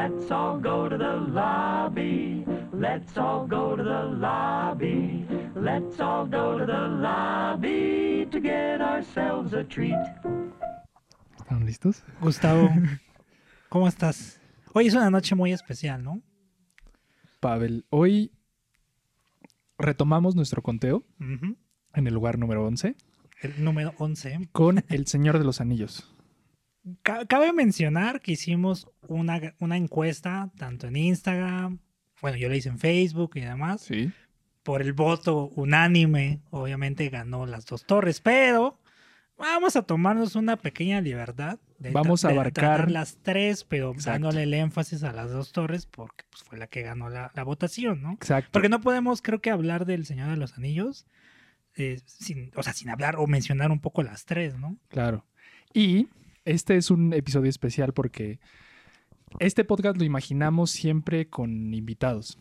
Let's all go to the lobby. Let's all go to the lobby. Let's all go to the lobby to get ourselves a treat. ¿Están listos? Gustavo, ¿cómo estás? Hoy es una noche muy especial, ¿no? Pavel, hoy retomamos nuestro conteo Ujú. en el lugar número 11 El número 11. con El Señor de los Anillos. Ca- Cabe mencionar que hicimos una, una encuesta tanto en Instagram, bueno, yo la hice en Facebook y demás. Sí. Por el voto unánime, obviamente ganó las dos torres, pero vamos a tomarnos una pequeña libertad. De Vamos a tra- de abarcar- tratar las tres, pero Exacto. dándole el énfasis a las dos torres porque pues, fue la que ganó la, la votación, ¿no? Exacto. Porque no podemos, creo que, hablar del Señor de los Anillos eh, sin, o sea, sin hablar o mencionar un poco las tres, ¿no? Claro. Y este es un episodio especial porque este podcast lo imaginamos siempre con invitados,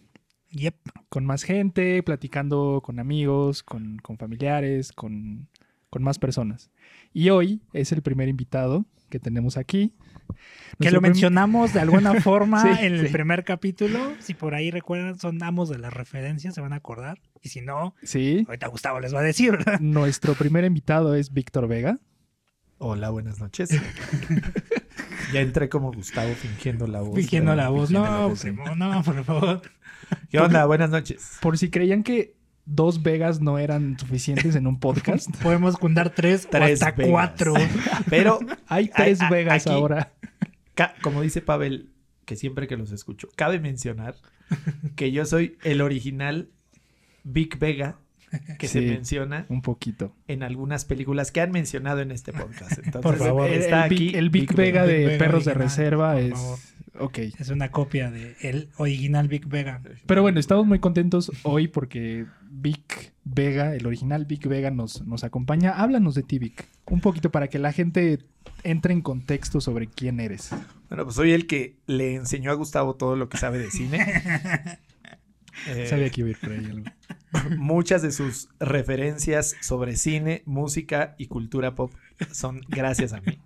Yep. con más gente, platicando con amigos, con, con familiares, con, con más personas. Y hoy es el primer invitado que tenemos aquí. Que lo mencionamos de alguna forma Sí, en el sí. primer capítulo. Si por ahí recuerdan, son amos de las referencias, se van a acordar. Y si no, Sí. ahorita Gustavo les va a decir. Nuestro primer invitado es Víctor Vega. Hola, buenas noches. ya entré como Gustavo fingiendo la voz. Fingiendo la voz. fingiendo No, la voz, sí. primo, no, por favor. ¿Qué onda? Buenas noches. Por si creían que dos Vegas no eran suficientes en un podcast, Podemos juntar tres, Tres o hasta Vegas. cuatro. Pero, hay tres Vegas aquí- ahora. como dice Pavel, que siempre que los escucho, cabe mencionar que yo soy el original Big Vega que se menciona Un poquito. en algunas películas que han mencionado en este podcast. Entonces, Por favor. el, está el Big- aquí el Big, Vega de Big Vega Perros de Reserva es... favor. Es una copia de el original Big Vega. Pero bueno, estamos muy contentos hoy porque Vic Vega, el original Vic Vega, nos, nos acompaña. Háblanos de ti, Vic. Un poquito para que la gente entre en contexto sobre quién eres. Bueno, pues soy el que le enseñó a Gustavo todo lo que sabe de cine. Eh, Sabía que iba a ir por ahí algo. Muchas de sus referencias sobre cine, música y cultura pop son gracias a mí.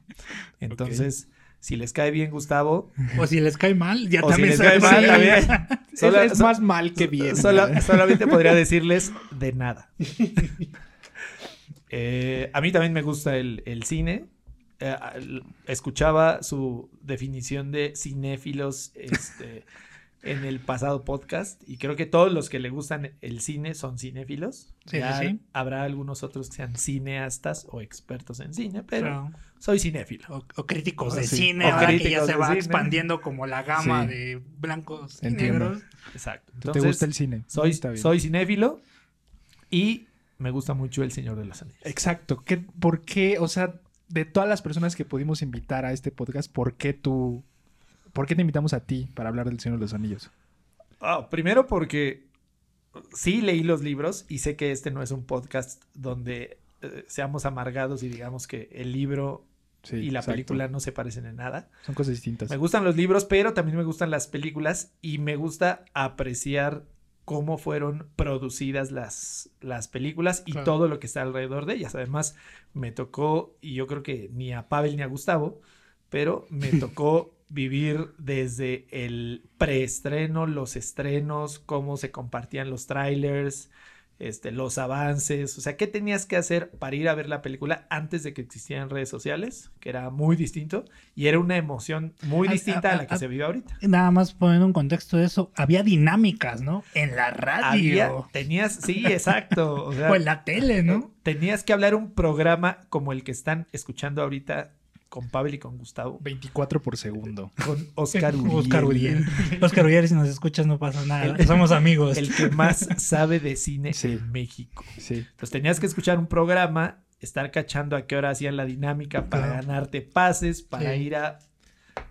Entonces, si les cae bien Gustavo, O si les cae mal, ya o si también les cae mal Sí. también, solo- es, más mal que bien. solo- solamente podría decirles de nada. Eh, a mí también me gusta el, el cine. Eh, escuchaba su definición de cinéfilos este, en el pasado podcast y creo que todos los que le gustan el cine son cinéfilos. Sí, Ya sí, sí. Habrá algunos otros que sean cineastas o expertos en cine, pero Claro. soy cinéfilo. O, o críticos Ah, de sí. cine, O ahora que ya se va cine. expandiendo como la gama Sí. de blancos y Entiendo. negros. Exacto. ¿Te Entonces, gusta el cine? soy, Está bien. soy cinéfilo y me gusta mucho El Señor de los Anillos. Exacto. ¿Qué, ¿Por qué? O sea, de todas las personas que pudimos invitar a este podcast, ¿por qué tú... ¿Por qué te invitamos a ti para hablar del Señor de los Anillos? Ah, primero porque sí leí los libros y sé que este no es un podcast donde eh, seamos amargados y digamos que el libro Sí, y la exacto. película no se parecen en nada. Son cosas distintas. Me gustan los libros, pero también me gustan las películas y me gusta apreciar cómo fueron producidas las, las películas y Claro. todo lo que está alrededor de ellas. Además, me tocó, y yo creo que ni a Pavel ni a Gustavo, pero me tocó vivir desde el preestreno, los estrenos, cómo se compartían los trailers, este, los avances, o sea, qué tenías que hacer para ir a ver la película antes de que existieran redes sociales, que era muy distinto y era una emoción muy distinta a la que se vive ahorita. Nada más poniendo un contexto de eso, había dinámicas, ¿no? En la radio Había, tenías, sí, exacto, o sea, o en la tele, ¿no? tenías que hablar un programa como el que están escuchando ahorita con Pavel y con Gustavo, 24 por segundo. con Oscar Uriel. Oscar Uriel. Oscar Uriel, si nos escuchas, no pasa nada. Somos amigos. El que más sabe de cine Sí. en México. Sí. Entonces tenías que escuchar un programa, estar cachando a qué hora hacían la dinámica para Claro. ganarte pases, para Sí. ir a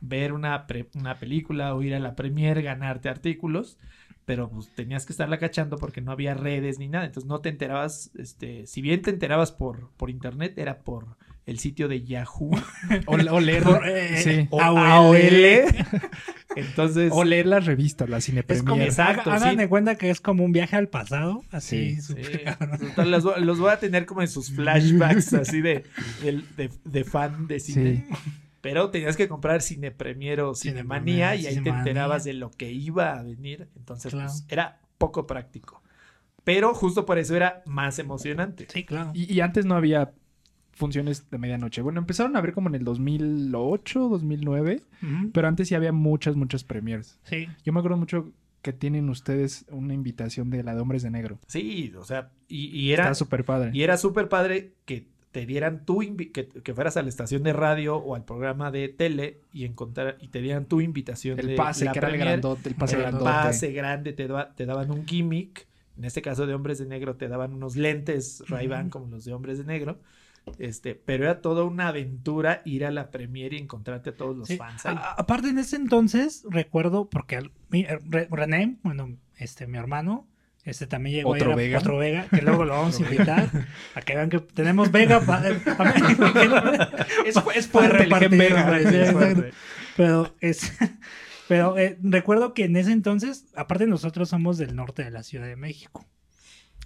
ver una, pre- una película o ir a la premier, ganarte artículos. Pero pues, tenías que estarla cachando porque no había redes ni nada. Entonces no te enterabas, este, si bien te enterabas por, por internet, era por el sitio de Yahoo O, o leer, Por, eh, sí. o AOL. AOL. Entonces, o leer las revistas, las cine Es como Exacto, Haga- Hagan sí. de cuenta que es como un viaje al pasado. Así, Sí. los, los voy a tener como en sus flashbacks así de, de, de fan de cine. Sí. Pero tenías que comprar Cine Premier o Cinemanía y ahí te enterabas de lo que iba a venir. Entonces, Claro. pues, era poco práctico. Pero justo por eso era más emocionante. Sí, claro. Y, y antes no había funciones de medianoche. Bueno, empezaron a ver como en el 2008, 2009, Ujú. pero antes sí había muchas, muchas premiers. Sí. Yo me acuerdo mucho que tienen ustedes una invitación de la de Hombres de Negro. Sí, o sea, y, y era Está súper padre. y era súper padre que te dieran tu que, que fueras a la estación de radio o al programa de tele y encontrar y te dieran tu invitación El de pase, la que era el grandote, el pase el grandote. pase grande te, daba- te daban un gimmick. En este caso de hombres de negro te daban unos lentes Ray-Ban como los de hombres de negro. Este, pero era toda una aventura ir a la premiere y encontrarte a todos los Sí. fans ahí. A- aparte, en ese entonces, recuerdo, porque al- mi- eh, Re- René, bueno, este, mi hermano, este también llegó Otro a ir a- Vega. otro Vega, que luego lo vamos a invitar a que vean que tenemos Vega para Es, es para fuerte el repartir, Gen Vega. Es. Pero es. Pero eh, recuerdo que en ese entonces, aparte nosotros somos del norte de la Ciudad de México.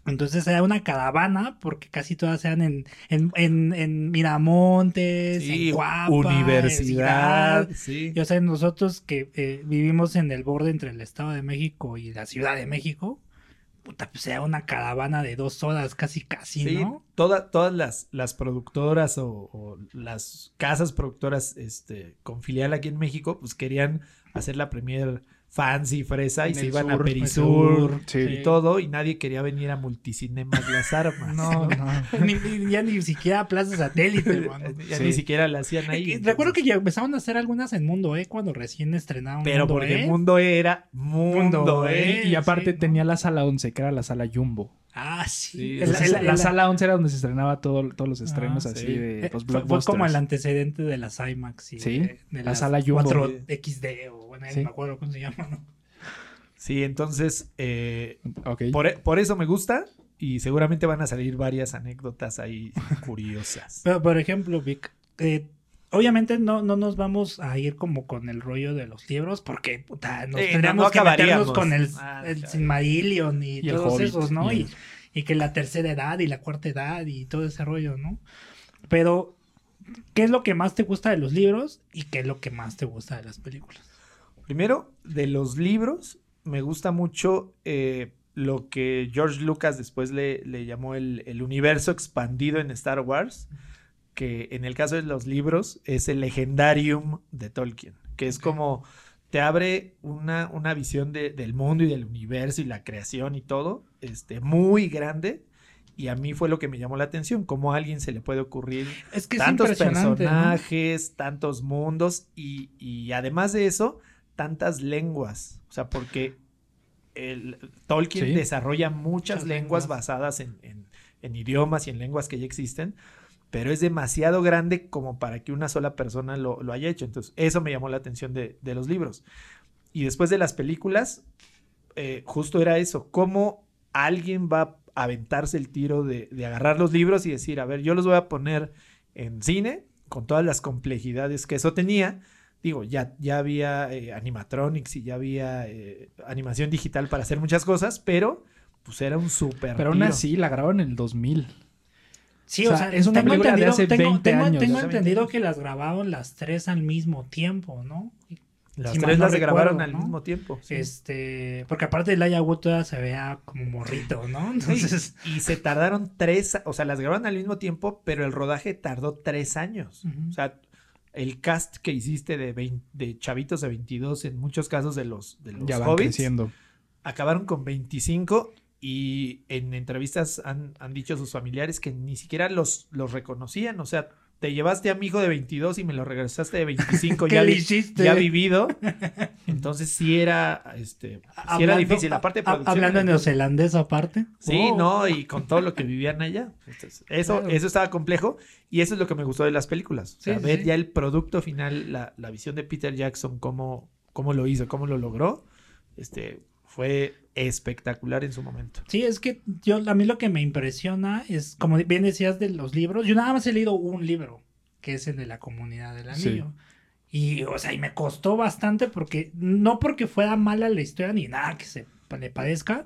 Entonces era una caravana, porque casi todas eran en, en, en, en Miramontes, Sí, en universidad, sí. Y, o sea, nosotros que eh, vivimos en el borde entre el Estado de México y la Ciudad de México, puta, pues era una caravana de dos horas, casi, casi, Sí, ¿no? toda- todas las, las productoras o, o las casas productoras este, con filial aquí en México, pues querían hacer la premier fancy, fresa, y se iban a sur, Perisur Sí. y todo, y nadie quería venir a Multicinemas Las Armas. No, no. Ni- ni- ya ni siquiera Plaza Satélite, mano. Ya Sí. ni siquiera la hacían ahí. Eh, Recuerdo que ya empezaron a hacer algunas en Mundo E cuando recién estrenaron Pero Mundo porque E. Mundo E era Mundo, Mundo E. E. Y aparte sí, tenía la sala 11, que era la sala Jumbo. Ah, sí. Sí, El- Entonces, el- la, el- sala 11 era donde se estrenaba todo, todos los estrenos Ah, así sí. de eh, los fue, fue blockbusters. como el antecedente de las IMAX y Sí, de, de la las sala Jumbo. 4XD o bueno, Sí. no me acuerdo cómo se llama, ¿no? Sí, entonces, eh, por, por eso me gusta y seguramente van a salir varias anécdotas ahí curiosas. Pero, por ejemplo, Vic, eh, obviamente no, no nos vamos a ir como con el rollo de los libros porque puta, nos tendríamos no que meternos con el, Ah, el. Silmarillion y, Y todos Hobbit, esos, ¿no? y y que la tercera edad y la cuarta edad y todo ese rollo, ¿no? Pero, ¿qué es lo que más te gusta de los libros y qué es lo que más te gusta de las películas? Primero, de los libros, me gusta mucho eh, lo que George Lucas después le, le llamó el, el universo expandido en Star Wars, que en el caso de los libros es el legendarium de Tolkien, que es como te abre una, una visión de- del mundo y del universo y la creación y todo, este, muy grande. Y a mí fue lo que me llamó la atención, cómo a alguien se le puede ocurrir Es que es tantos personajes, tantos mundos y, y además de eso, tantas lenguas. O sea, porque el, Tolkien Sí. desarrolla muchas Muchas lenguas, lenguas. basadas en, en- en idiomas y en lenguas que ya existen, pero es demasiado grande como para que una sola persona lo, lo haya hecho. Entonces, eso me llamó la atención de, de los libros. Y después de las películas, eh, justo era eso, cómo alguien va a aventarse el tiro de, de agarrar los libros y decir, a ver, yo los voy a poner en cine con todas las complejidades que eso tenía. Digo, ya, ya había eh, animatronics y ya había eh, animación digital para hacer muchas cosas, pero pues era un súper Pero aún así la grabaron en el 2000. Sí, O o sea, es una tengo película de entendido- hace tengo- 20 tengo- años. Tengo Hace 20 entendido años. que las grabaron las tres al mismo tiempo, ¿no? Las si tres no las grabaron al mismo tiempo. sí. Este, porque aparte de Laia Wood todavía se vea como morrito, ¿no? Entonces, y se tardaron tres, o sea, las grabaron al mismo tiempo, pero el rodaje tardó tres años. O sea, el cast que hiciste de, 20 de chavitos de 22, en muchos casos de los, de los Ya van hobbits, creciendo. acabaron con 25 y en entrevistas han, han dicho sus familiares que ni siquiera los, los reconocían. O sea, te llevaste a mi hijo de 22 y me lo regresaste de 25 ¿Qué ya, vi- hiciste? ya vivido. Entonces sí era, este, sí era difícil. La parte de ha- producción Hablando en neozelandés aparte. Sí, Oh. no, y con todo lo que vivían allá. Entonces, eso, Claro. eso estaba complejo y eso es lo que me gustó de las películas. O sea, sí, ver sí. ya el producto final, la, la visión de Peter Jackson, cómo, cómo lo hizo, cómo lo logró, este, fue espectacular en su momento. Sí, es que yo a mí lo que me impresiona es, como bien decías de los libros, yo nada más he leído un libro, que es el de la comunidad del Sí. anillo. Y, o sea, y me costó bastante porque, no porque fuera mala la historia ni nada que se le parezca,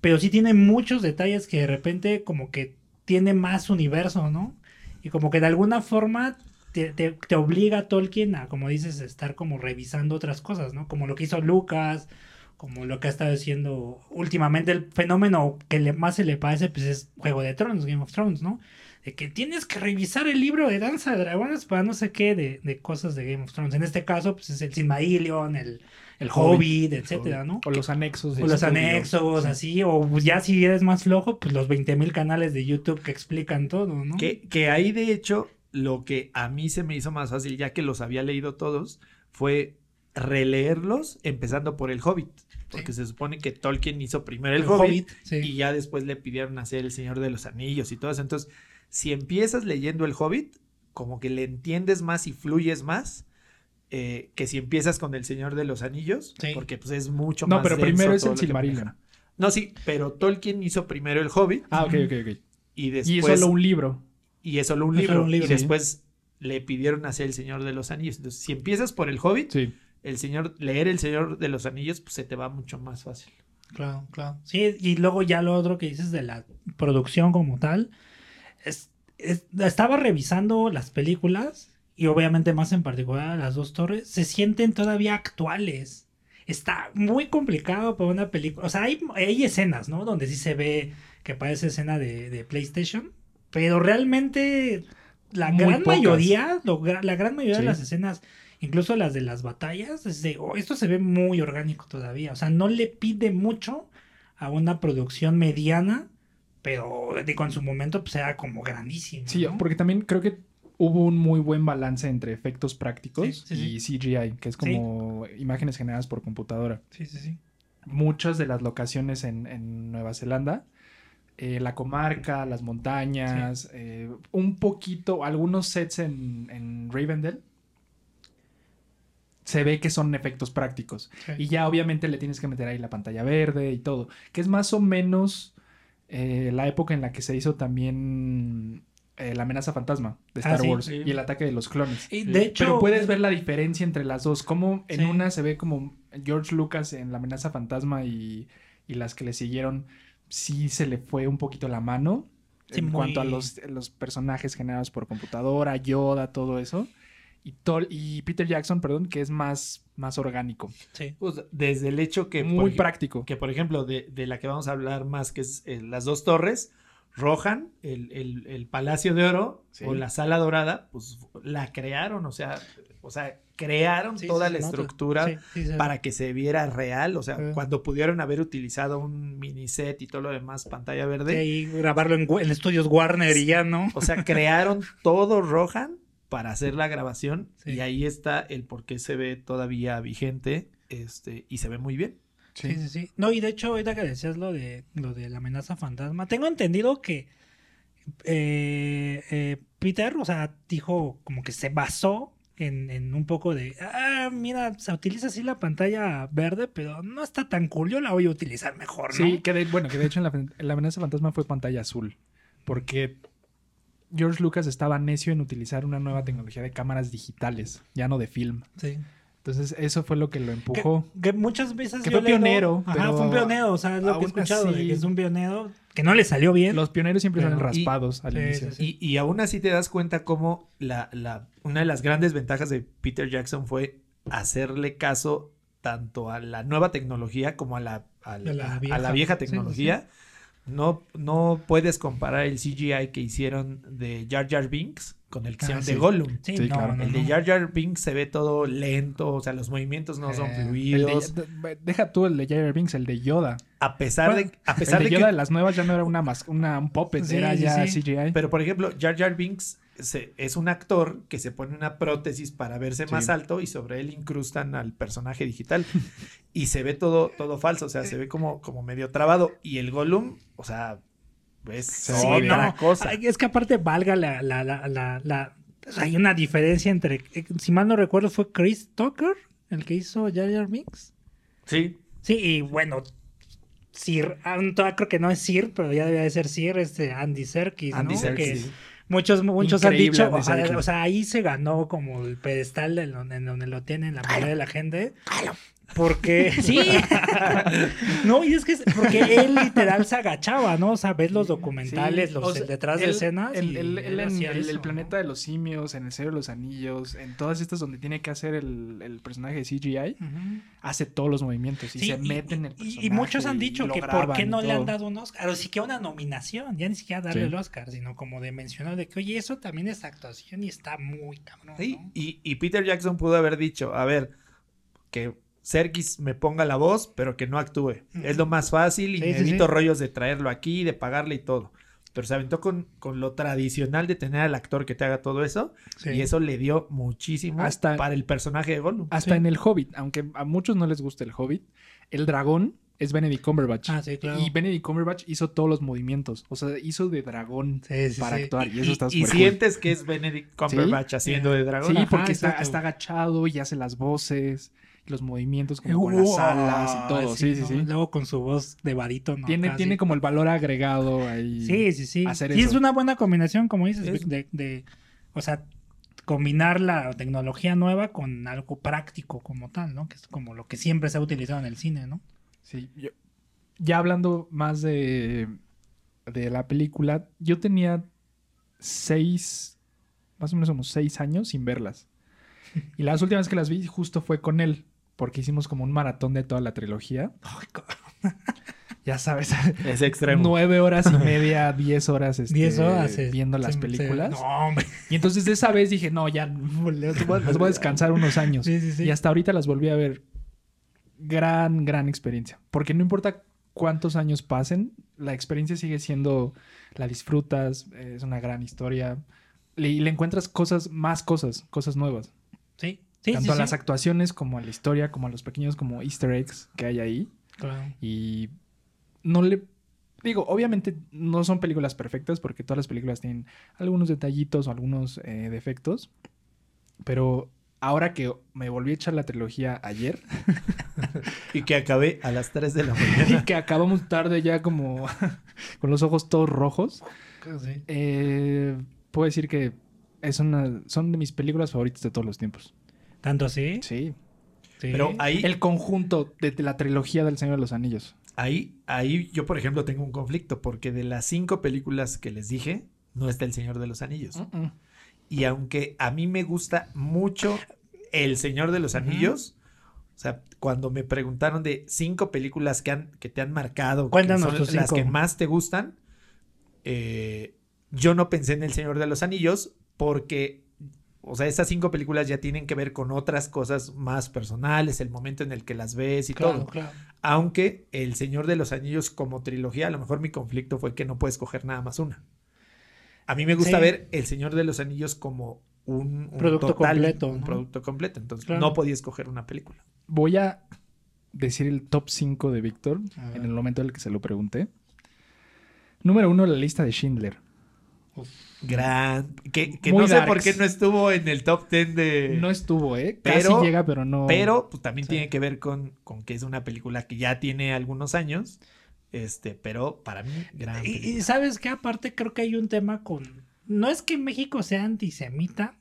pero sí tiene muchos detalles que de repente como que tiene más universo, ¿no? Y como que de alguna forma te, te- te obliga a Tolkien a, como dices, estar como revisando otras cosas, ¿no? Como lo que hizo Lucas, como lo que ha estado haciendo últimamente. El fenómeno que le, más se le parece, pues es Juego de Tronos, Game of Thrones, ¿no? De que tienes que revisar el libro de Danza de Dragones para no sé qué de, de cosas de Game of Thrones. En este caso, pues es el Silmarillion, el, el Hobbit, etcétera, ¿no? O los anexos. O los anexos, así, o ya si eres más flojo, pues los 20.000 canales de YouTube que explican todo, ¿no? Que, que ahí, de hecho, lo que a mí se me hizo más fácil, ya que los había leído todos, fue releerlos empezando por El Hobbit. Porque se supone que Tolkien hizo primero El, Hobbit, y ya después le pidieron hacer El Señor de los Anillos y todo eso. Entonces, si empiezas leyendo El Hobbit, como que le entiendes más y fluyes más. eh, que si empiezas con El Señor de los Anillos, porque pues es mucho No, más pero denso primero es el Silmarillion. No, sí, pero Tolkien hizo primero El Hobbit Ah, ok, ok, ok. y después Y es solo un libro. y es solo un libro. solo un libro, y sí. después le pidieron hacer El Señor de los Anillos. Entonces, si empiezas por El Hobbit, Sí. El señor, leer El Señor de los Anillos, pues se te va mucho más fácil. Claro, claro. Sí, y luego ya lo otro que dices de la producción como tal. Es, es- estaba revisando las películas y obviamente más en particular las dos torres. Se sienten todavía actuales. Está muy complicado para una película. O sea, hay, hay escenas, ¿no? Donde sí se ve que parece escena de, de PlayStation. Pero realmente la Muy gran pocas. mayoría, lo la gran mayoría Sí. de las escenas incluso las de las batallas, es de, "Oh, esto se ve muy orgánico todavía. O sea, no le pide mucho a una producción mediana, pero de con su momento pues era como grandísimo. Sí, porque también creo que hubo un muy buen balance entre efectos prácticos Sí, sí, y CGI, que es como imágenes generadas por computadora. Sí, sí, sí. Muchas de las locaciones en, en Nueva Zelanda, eh, la comarca, las montañas, eh, un poquito, algunos sets en, en Ravendell, se ve que son efectos prácticos. Sí. Y ya obviamente le tienes que meter ahí la pantalla verde y todo. Que es más o menos eh, la época en la que se hizo también eh, la amenaza fantasma de Ah, Star sí. Wars Sí. y el ataque de los clones. Y de hecho, Pero puedes ver la diferencia entre las dos. Como en Sí. una se ve como George Lucas en la amenaza fantasma y, y las que le siguieron, sí se le fue un poquito la mano. Sí, en muy- cuanto a los, los personajes generados por computadora, Yoda, todo eso. Y, Tol- y Peter Jackson, perdón, que es más, más orgánico. sí. Pues, desde el hecho que... muy por, práctico. Que, por ejemplo, de, de la que vamos a hablar más, que es eh, las dos torres, Rohan, el, el- el Palacio de Oro Sí. o la Sala Dorada, pues la crearon, o sea, o sea crearon Sí, toda sí, la nota. estructura Sí, sí, se- para que se viera real, o sea, Sí. cuando pudieron haber utilizado un mini set y todo lo demás, pantalla verde, ahí grabarlo en, en estudios Warner y ya, ¿no? o sea, crearon todo Rohan para hacer la grabación Sí. y ahí está el por qué se ve todavía vigente este y se ve muy bien. Sí, sí, sí. No, y de hecho, ahorita que decías lo de lo de la amenaza fantasma, tengo entendido que eh, eh, Peter, o sea, dijo como que se basó en, en un poco de, ah, mira, se utiliza así la pantalla verde, pero no está tan cool, yo la voy a utilizar mejor, ¿no? Sí, que de, bueno, que de hecho en la, en la amenaza fantasma fue pantalla azul. Porque George Lucas estaba necio en utilizar una nueva tecnología de cámaras digitales, ya no de film. Sí. Entonces, eso fue lo que lo empujó. Que muchas veces Que yo fue leo- pionero, Ajá, pero fue un pionero, o sea, es lo que he escuchado, de así- que es un pionero que no le salió bien. Los pioneros siempre Pero- salen y- raspados al Sí, inicio. sí, sí. Y, y aún así te das cuenta cómo la, la, una de las grandes ventajas de Peter Jackson fue hacerle caso tanto a la nueva tecnología como a la, a la, A la a vieja. la vieja Sí, sí, tecnología. No, no puedes comparar el CGI que hicieron de Jar Jar Binks con el que Ah, hicieron sí. de Gollum. Sí, Sí, no, claro. no, El de. Jar Jar Binks se ve todo lento, o sea, los movimientos no son Eh, El fluidos. de- deja tú el de Jar Jar Binks, el de Yoda. A pesar Bueno, de, a El pesar de de Yoda que de las nuevas ya no era una, mas- una un puppet, Sí, era sí, ya sí. CGI. Pero, por ejemplo, Jar Jar Binks se- es un actor que se pone una prótesis para verse Sí. más alto y sobre él incrustan al personaje digital. y se ve todo, todo falso, o sea, se ve como, como medio trabado. Y el Gollum, o sea, es Sí, otra no. cosa. Ay, Es que aparte valga la, la, la, la, la- pues hay una diferencia entre, eh, si mal no recuerdo, fue Chris Tucker el que hizo Jar Jar Binks. Sí, Sí, y bueno, Sir, ah, todavía creo que no es Sir, pero ya debería de ser Sir, este Andy Serkis, Andy ¿no? Serkis, Que Muchos, muchos han dicho, o sea, Serkis. o sea, ahí se ganó como el pedestal de donde, en donde lo tienen la mayoría de la gente. Porque, sí. no, y es que es porque él literal se agachaba, ¿no? O sea, ves los documentales, Sí, los o sea, el detrás de él- escenas. el- él él en el, planeta de los simios, en el Señor de los Anillos, en todas estas donde tiene que hacer el, el personaje de CGI, hace todos los movimientos y Sí, se mete en el y- personaje. Y, muchos han dicho que por qué no le han dado un Oscar, o siquiera una nominación, ya ni siquiera darle Sí. el Oscar, sino como de mencionar de que, oye, eso también es actuación y está muy cabrón. Sí, ¿no? y, y Peter Jackson pudo haber dicho, a ver, que Serkis me ponga la voz, pero que no actúe. Es lo más fácil y Sí, me sí, evito sí. rollos de traerlo aquí, de pagarle y todo. Pero se aventó con, con lo tradicional de tener al actor que te haga todo eso. Sí. Y eso le dio muchísimo Hasta- para el personaje de Gollum. Hasta Sí. en el Hobbit, aunque a muchos no les gusta el Hobbit, el dragón es Benedict Cumberbatch. Ah, sí, claro. Y Benedict Cumberbatch hizo todos los movimientos. O sea, hizo de dragón Sí, sí, para actuar. Y eso está y cool. sientes que es Benedict Cumberbatch haciendo de dragón. Sí, Ajá, porque está, agachado y hace las voces, y los movimientos como con las alas y todo. Sí, sí, ¿no? sí. Luego con su voz de barítono. Tiene, tiene como el valor agregado ahí. Sí, sí, sí. hacer y es una buena combinación, como dices, Es- de, de- o sea, combinar la tecnología nueva con algo práctico como tal, ¿no? Que es como lo que siempre se ha utilizado en el cine, ¿no? Sí, yo- ya hablando más de, de la película, yo tenía seis, más o menos como seis años sin verlas. Y las últimas que las vi justo fue con él, porque hicimos como un maratón de toda la trilogía. Ya sabes, Es extremo. nueve horas y media, diez horas, este, 10 horas. viendo las se- se- películas. no, hombre. Y entonces de esa vez dije, no, ya las voy a- las voy a descansar unos años. Sí, sí, sí. Y hasta ahorita las volví a ver. Gran, gran experiencia. Porque no importa cuántos años pasen, la experiencia sigue siendo, la disfrutas, es una gran historia. Y le encuentras cosas, más cosas, cosas nuevas. Sí, sí, Tanto sí, a las actuaciones como a la historia, como a los pequeños como easter eggs que hay ahí. Claro. Y no le... Digo, obviamente no son películas perfectas porque todas las películas tienen algunos detallitos o algunos eh, defectos. Pero ahora que me volví a echar la trilogía ayer Y que acabé a las 3 de la y mañana. que acabamos tarde ya como con los ojos todos rojos, Sí. eh, puedo decir que es una, son de mis películas favoritas de todos los tiempos. ¿Tanto así? Sí. Sí. Pero ahí, El conjunto de, de la trilogía del Señor de los Anillos. ahí, ahí yo, por ejemplo, tengo un conflicto, porque de las cinco películas que les dije, no está El Señor de los Anillos. Mm-mm. Y aunque a mí me gusta mucho El Señor de los. Anillos, o sea, cuando me preguntaron de cinco películas que, han, que te han marcado, que Cuéntanos son tus las que más te gustan, eh, yo no pensé en El Señor de los Anillos porque, o sea, esas cinco películas ya tienen que ver con otras cosas más personales, el momento en el que las ves y Claro, todo. claro. Aunque El Señor de los Anillos como trilogía, a lo mejor mi conflicto fue que no puedes coger nada más una. A mí me gusta Sí. ver El Señor de los Anillos como un, un Producto total, completo, un ¿no? producto completo. Entonces Claro. no podía escoger una película. Voy a decir el top 5 de Víctor en el momento en el que se lo pregunté. Número uno, la lista de Schindler. Gran. Que, no sé por qué no estuvo en el top 10 de. No estuvo, ¿eh? Pero- Casi llega, pero no. Pero pues, también Sí. tiene que ver con, con que es una película que ya tiene algunos años. Este, pero para mí, gran. Y, película. y sabes que aparte creo que hay un tema con... No es que México sea antisemita,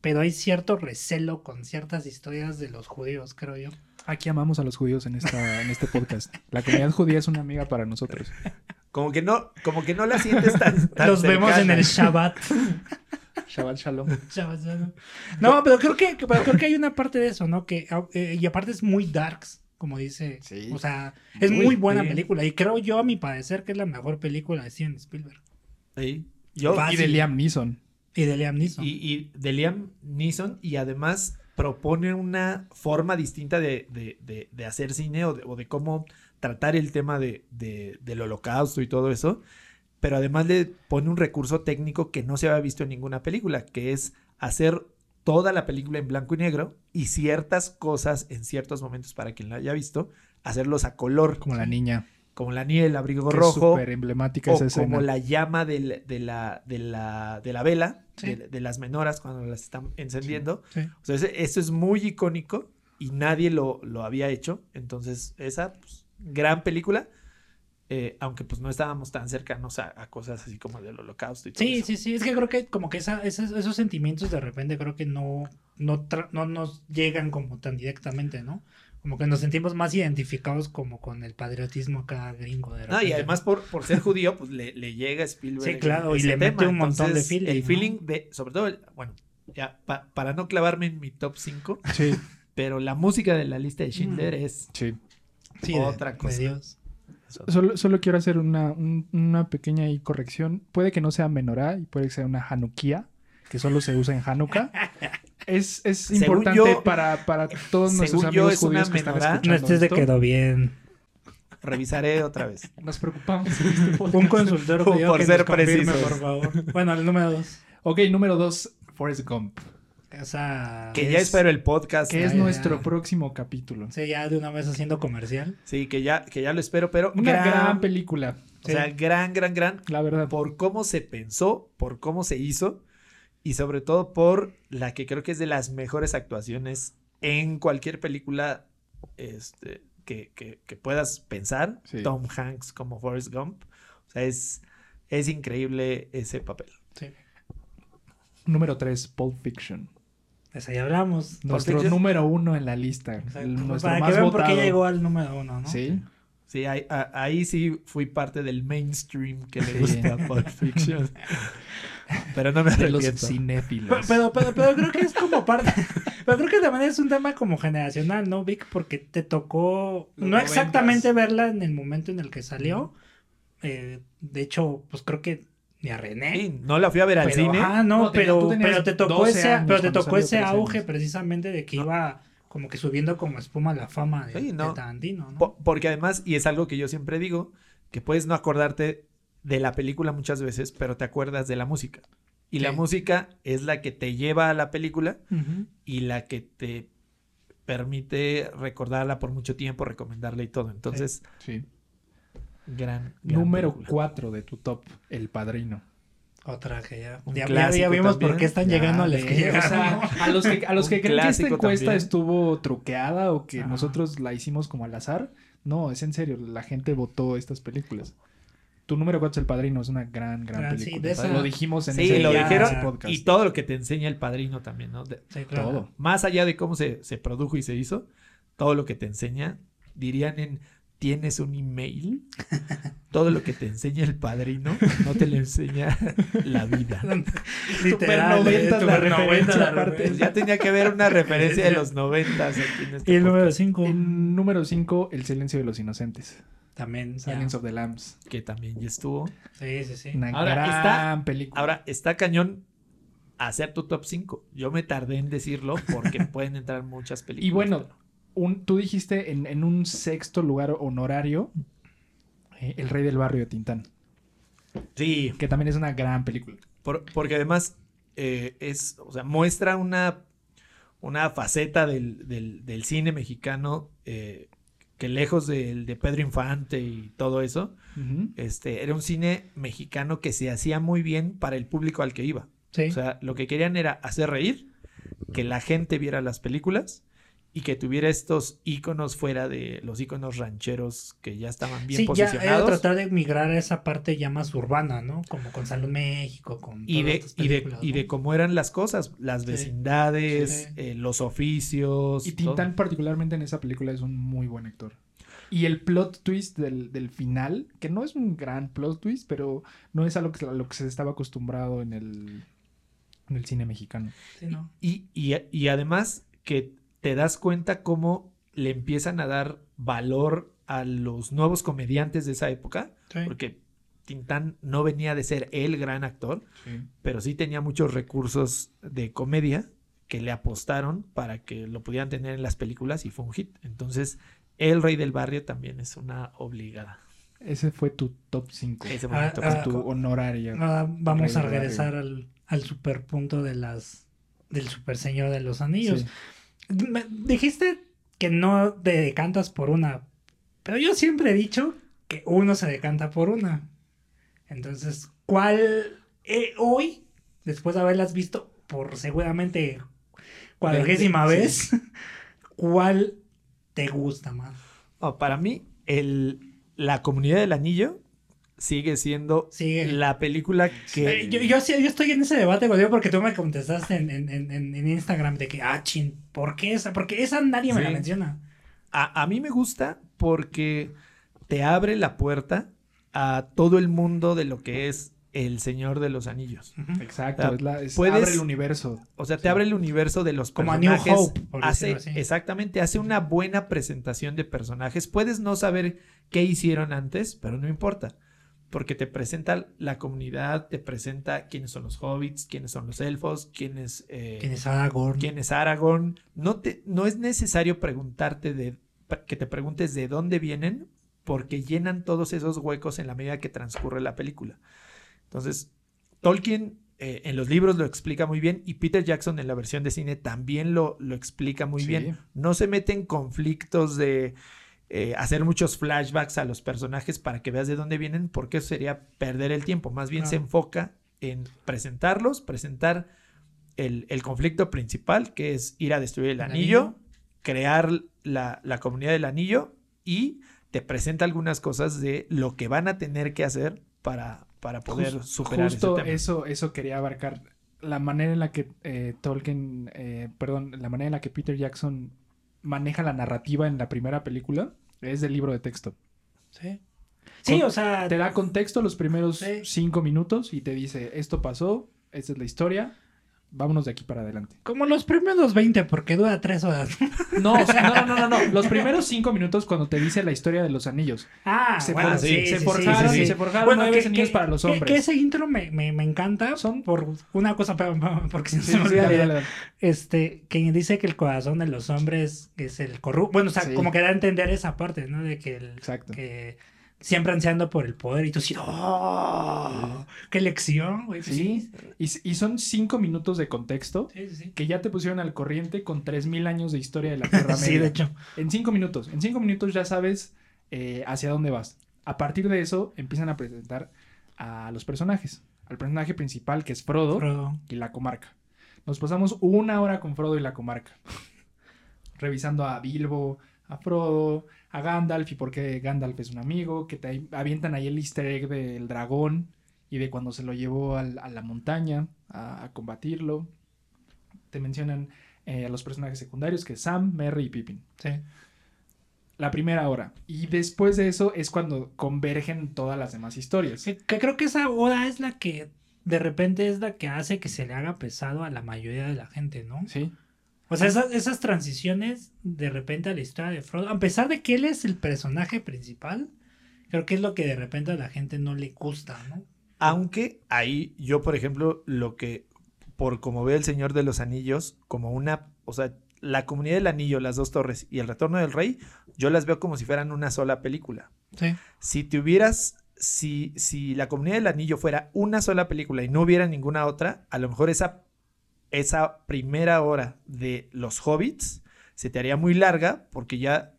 pero hay cierto recelo con ciertas historias de los judíos, creo yo. Aquí amamos a los judíos en, esta, en este podcast. La comunidad judía es una amiga para nosotros. Como que no, como que no la sientes tan. tan los vemos en cercana. el Shabbat. Shabbat Shalom. Shabbat, Shabbat. No, pero creo que, pero creo que hay una parte de eso, ¿no? Que, eh, y aparte es muy darks, como dice. Sí. O sea, es Muy, muy buena película. Y creo yo, a mi parecer, que es la mejor película de Steven Spielberg. Sí. Yo. Y de Liam Neeson. Y de Liam Neeson. Y, y de Liam Neeson y además propone una forma distinta de, de- de- de hacer cine o de, o de cómo tratar el tema de, de- del holocausto y todo eso, pero además le pone un recurso técnico que no se había visto en ninguna película, que es hacer toda la película en blanco y negro y ciertas cosas en ciertos momentos para quien la haya visto, hacerlos a color, Como la niña. como la nieve, el abrigo rojo, súper emblemática o esa escena. como la llama del- de, la, de, la, de la vela, Sí. de, de las menoras cuando las están encendiendo. Sí. O sea, ese- eso es muy icónico y nadie lo, lo había hecho. Entonces, esa pues, gran película. Eh, aunque pues no estábamos tan cercanos a, a cosas así como del holocausto y todo Sí, eso. sí, sí. Es que creo que como que esa, esos sentimientos de repente creo que no, no, no nos llegan como tan directamente, ¿no? Como que nos sentimos más identificados como con el patriotismo acá gringo de No, y además por, por ser judío, pues le, le llega a Spielberg. Sí, claro, y le mete un montón de feeling, El ¿no? feeling de, sobre todo, el- bueno, ya pa- para no clavarme en mi top 5, Sí, pero la música de la lista de Schindler es sí. Sí, de- otra de cosa. Dios. Solo, solo quiero hacer una, un- una pequeña corrección. Puede que no sea menorá y puede que sea una Hanukkah, que solo se usa en Hanukkah. Es, es importante yo- para, para todos nuestros según yo amigos una judíos que están escuchando No estés de esto. quedó bien. revisaré otra vez. Nos preocupamos este. Un consultor Por que ser nos confirme, precisos. por favor. Bueno, el número dos. Ok, número dos, Forrest Gump. O sea, Que ya es- espero el podcast. Que es ya, nuestro ya. próximo capítulo. sí, ya de una vez haciendo comercial. Sí, que ya, que ya lo espero, pero Una gran, gran, película, O sea, gran, gran, gran. la verdad. Por cómo se pensó, por cómo se hizo y sobre todo por la que creo que es de las mejores actuaciones en cualquier película este, que, que- que puedas pensar. Sí. Tom Hanks como Forrest Gump. O sea, es, es increíble ese papel. Sí. Número tres, Pulp Fiction. Esa ya hablamos. Nuestro número uno en la lista. Exacto. el- nuestro Para que más vean por qué llegó al número uno, ¿no? Sí. Sí, ahí, ahí sí fui parte del mainstream que le Sí. gusta Pulp Fiction. Pero no me De los cinéfilos. Pero, pero, pero creo que es como parte. Pero creo que también es un tema como generacional, ¿no, Vic? Porque te tocó. Los no exactamente verla en el momento en el que salió. Eh, de hecho, pues creo que ni a René. Sí, no la fui a ver al pero, cine. ajá, no, pero, pero te tocó 12 ese, pero te tocó ese 13 auge años. precisamente de que No. iba como que subiendo como espuma la fama de, Sí, no. de Tarantino, ¿no? Po- porque además, y es algo que yo siempre digo, que puedes no acordarte de la película muchas veces, pero te acuerdas de la música. Y la música es la que te lleva a la película y la que te permite recordarla por mucho tiempo, recomendarla y todo. Entonces, Sí. Gran, gran Número película. 4 de tu top, El Padrino. Otra que ya. Un Ya, ya- ya vimos también. por qué están Ya, llegando a los que o llegaron. sea, a los que, a los que creen que esta encuesta también. estuvo truqueada o que nosotros la hicimos como al azar. No, es en serio, la gente votó estas películas. Tu número 4 El Padrino es una gran, gran Gran, sí, película. de esa- Lo dijimos en Sí, ese, lo en dijeron ese podcast. y todo lo que te enseña el padrino también, ¿no? De- Sí, claro. Todo. más allá de cómo se, se produjo y se hizo, todo lo que te enseña, dirían en ¿tienes un email? Todo lo que te enseña el padrino no te lo enseña la vida. Literal, Super eh, 90 la super referencia 90 la aparte. Pues ya tenía que haber una referencia de los noventas aquí en este Y el número podcast, 5 En número 5, El silencio de los inocentes. también. ya. Silence of the Lambs. que también ya estuvo. Sí, sí, sí. Una Ahora, gran está- película. Ahora, está cañón hacer tu top 5. Yo me tardé en decirlo porque pueden entrar muchas películas. Y bueno, pero- un, tú dijiste en, en un sexto lugar honorario eh, El Rey del Barrio de Tintán, sí, que también es una gran película. Por- porque además eh, es, o sea, muestra una, una faceta del, del- del cine mexicano eh, que lejos del de Pedro Infante y todo eso, este, era un cine mexicano que se hacía muy bien para el público al que iba. Sí. O sea, lo que querían era hacer reír, que la gente viera las películas y que tuviera estos íconos fuera de los íconos rancheros que ya estaban bien sí, ya era posicionados. tratar de migrar a esa parte ya más urbana, ¿no? Como con Salud México, con y todas de, estas y, de, y de cómo eran las cosas, las Sí. vecindades, Sí. eh, los oficios. Y todo. Tintán particularmente en esa película es un muy buen actor. Y el plot twist del, del final, que no es un gran plot twist, pero no es a lo que, a lo que se estaba acostumbrado en el, en el cine mexicano. Sí, ¿no? Y, y- y además que te das cuenta cómo le empiezan a dar valor a los nuevos comediantes de esa época, Sí. porque Tintán no venía de ser el gran actor, pero sí tenía muchos recursos de comedia que le apostaron para que lo pudieran tener en las películas y fue un hit. Entonces, El Rey del Barrio también es una obligada. Ese fue tu top 5. Ese Ah, momento. ah, tu honoraria. Ahora vamos a regresar al, al super punto de las del super señor de los anillos. Sí. Me dijiste que no te decantas por una, pero yo siempre he dicho que uno se decanta por una. Entonces, ¿cuál eh, hoy, después de haberlas visto por seguramente cuadragésima Veinte, vez, cuál te gusta más? Oh, para mí, el, La Comunidad del Anillo sigue siendo Sigue. la película que... Eh, Yo, yo, estoy en ese debate contigo porque tú me contestaste en, en, en, en Instagram de que, ah, chin, ¿por qué esa? Porque esa nadie me la menciona. A, a mí me gusta porque te abre la puerta a todo el mundo de lo que es el Señor de los Anillos. Exacto. O sea, es la- es- puedes- abre el universo. O sea, te Sí. abre el universo de los Como a New personajes. Hope, por hace, así. exactamente, hace una buena presentación de personajes. Puedes no saber qué hicieron antes, pero no importa. Porque te presenta la comunidad, te presenta quiénes son los hobbits, quiénes son los elfos, quién es, eh, ¿Quién es Aragorn? quién es Aragorn. No, te, no es necesario preguntarte de que te preguntes de dónde vienen, porque llenan todos esos huecos en la medida que transcurre la película. Entonces, Tolkien eh, en los libros lo explica muy bien y Peter Jackson en la versión de cine también lo, lo explica muy Sí. bien. No se mete en conflictos de eh, hacer muchos flashbacks a los personajes para que veas de dónde vienen, porque eso sería perder el tiempo. Más bien se enfoca en presentarlos, presentar el, el conflicto principal, que es ir a destruir el, El anillo, anillo. crear la, la comunidad del anillo y te presenta algunas cosas de lo que van a tener que hacer para, para poder Jus- superar Justo ese tema. eso, eso quería abarcar. La manera en la que eh, Tolkien, eh, perdón, la manera en la que Peter Jackson maneja la narrativa en la primera película es del libro de texto. Sí. Sí, Con- o sea, Te da contexto los primeros Sí. cinco minutos y te dice, esto pasó, esta es la historia, vámonos de aquí para adelante. como los primeros 20, porque dura 3 horas. No, o sea, no, no, no, no, no. Los primeros cinco minutos cuando te dice la historia de los anillos. Ah, Se, bueno, for- sí, sí, se sí, forjaron, sí, sí, sí. se forjaron Bueno, nueve que- anillos que- para los que- hombres. Que, ese intro me, me, me encanta Son- por una cosa, porque si no Sí, se me olvida. dale, dale, dale. Este, que dice que el corazón de los hombres es el corrupto. Bueno, o sea, Sí. como que da a entender esa parte, ¿no? De que, el, Exacto. que siempre ansiando por el poder y tú así, ¡oh! ¡Qué lección, güey! Pues Sí. Y, y son cinco minutos de contexto Sí, sí, sí. que ya te pusieron al corriente con 3000 años de historia de la Tierra Media. Sí, de hecho. En cinco minutos. En cinco minutos ya sabes eh, hacia dónde vas. A partir de eso empiezan a presentar a los personajes. Al personaje principal que es Frodo Frodo. y la comarca. Nos pasamos una hora con Frodo y la comarca. Revisando a Bilbo, a Frodo, a Gandalf y por qué Gandalf es un amigo. Que te avientan ahí el easter egg del dragón y de cuando se lo llevó al- a la montaña a, a combatirlo. Te mencionan eh, a los personajes secundarios que es Sam, Merry y Pippin. Sí. La primera hora. Y después de eso es cuando convergen todas las demás historias. Que, que creo que esa hora es la que de repente es la que hace que se le haga pesado a la mayoría de la gente, ¿no? Sí. O sea, esas, esas transiciones de repente a la historia de Frodo, a pesar de que él es el personaje principal, creo que es lo que de repente a la gente no le gusta, ¿no? Aunque ahí yo, por ejemplo, lo que, por como veo el Señor de los Anillos, como una, o sea, la comunidad del anillo, las dos torres y el retorno del rey, yo las veo como si fueran una sola película. Sí. Si te hubieras, si, si la comunidad del anillo fuera una sola película y no hubiera ninguna otra, a lo mejor esa, esa primera hora de los hobbits se te haría muy larga porque ya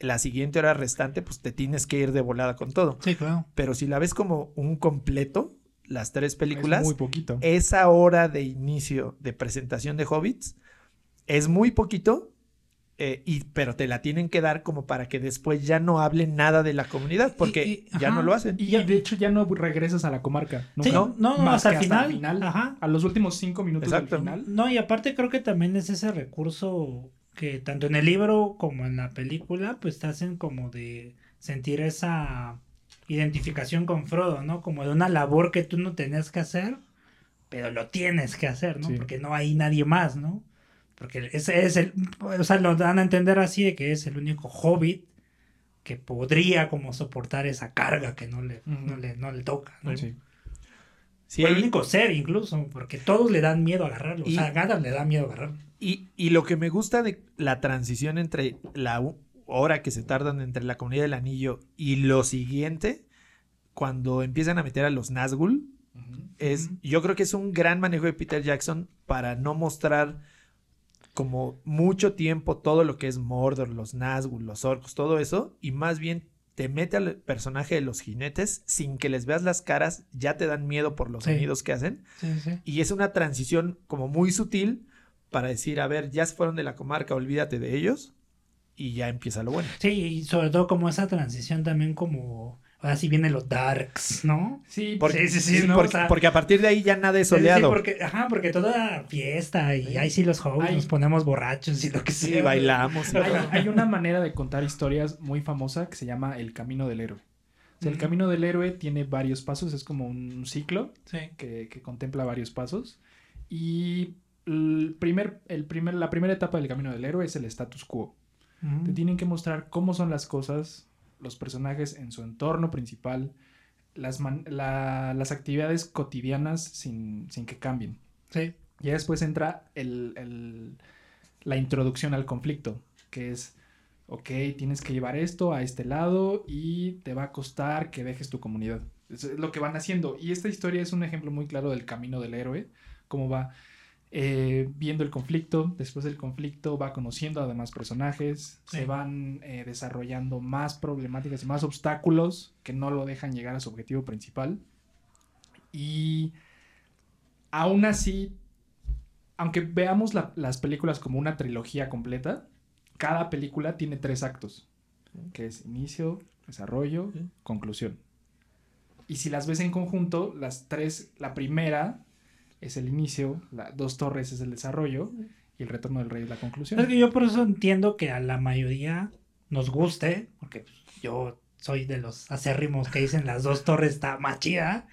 la siguiente hora restante, pues te tienes que ir de volada con todo. Sí, claro. Pero si la ves como un completo, las tres películas, Es muy poquito. esa hora de inicio de presentación de Hobbits es muy poquito, eh, y, pero te la tienen que dar como para que después ya no hablen nada de la comunidad, porque Y- y- ya ajá. no lo hacen. Y de hecho ya no regresas a la comarca. Sí, nunca. no, no, Más hasta el final. Ajá. A los últimos cinco minutos Exacto. del final. No, y aparte creo que también es ese recurso que tanto en el libro como en la película, pues te hacen como de sentir esa identificación con Frodo, ¿no? Como de una labor que tú no tenías que hacer, pero lo tienes que hacer, ¿no? Sí. Porque no hay nadie más, ¿no? Porque ese es el, o sea, lo dan a entender así de que es el único hobbit que podría como soportar esa carga que no le, no le, no le toca, ¿no? Sí. El único ser incluso, porque todos le dan miedo a agarrarlo. Y- O sea, a Gandalf le da miedo agarrarlo. Y, y lo que me gusta de la transición entre la hora que se tardan entre la comunidad del anillo y lo siguiente, cuando empiezan a meter a los Nazgûl, es, yo creo que es un gran manejo de Peter Jackson para no mostrar como mucho tiempo todo lo que es Mordor, los Nazgûl, los orcos, todo eso, y más bien te mete al personaje de los jinetes sin que les veas las caras, ya te dan miedo por los Sí. sonidos que hacen, Sí, sí. y es una transición como muy sutil para decir, a ver, ya se fueron de la comarca, olvídate de ellos, y ya empieza lo bueno. Sí, y sobre todo como esa transición también como... Ahora sí vienen los darks, ¿no? Sí, Porque, Sí, sí, sí, ¿no? porque, O sea- porque a partir de ahí ya nada es Sí, sí, soleado. porque, ajá, porque toda fiesta y ahí sí los jóvenes nos ponemos borrachos y lo que Sí, sea. bailamos. y Hay, una manera de contar historias muy famosa que se llama El Camino del Héroe. O sea, el. Camino del Héroe tiene varios pasos, es como un ciclo Sí. que, que contempla varios pasos. Y el primer, el primer, la primera etapa del Camino del Héroe es el status quo. Te tienen que mostrar cómo son las cosas, los personajes en su entorno principal, las, man- la- las actividades cotidianas sin, sin que cambien. Sí. Ya después entra el- el- la introducción al conflicto, que es, ok, tienes que llevar esto a este lado y te va a costar que dejes tu comunidad. Eso es lo que van haciendo. Y esta historia es un ejemplo muy claro del camino del héroe, cómo va eh, viendo el conflicto, después del conflicto va conociendo a demás personajes, Sí. se van eh, desarrollando más problemáticas y más obstáculos que no lo dejan llegar a su objetivo principal. Y aún así, aunque veamos la- las películas como una trilogía completa, cada película tiene tres actos, que es inicio, desarrollo, Sí. conclusión. Y si las ves en conjunto, las tres, la primera es el inicio, la, dos torres es el desarrollo y el retorno del rey es la conclusión. Es que yo por eso entiendo que a la mayoría nos guste, porque yo soy de los acérrimos que dicen las dos torres está más chida,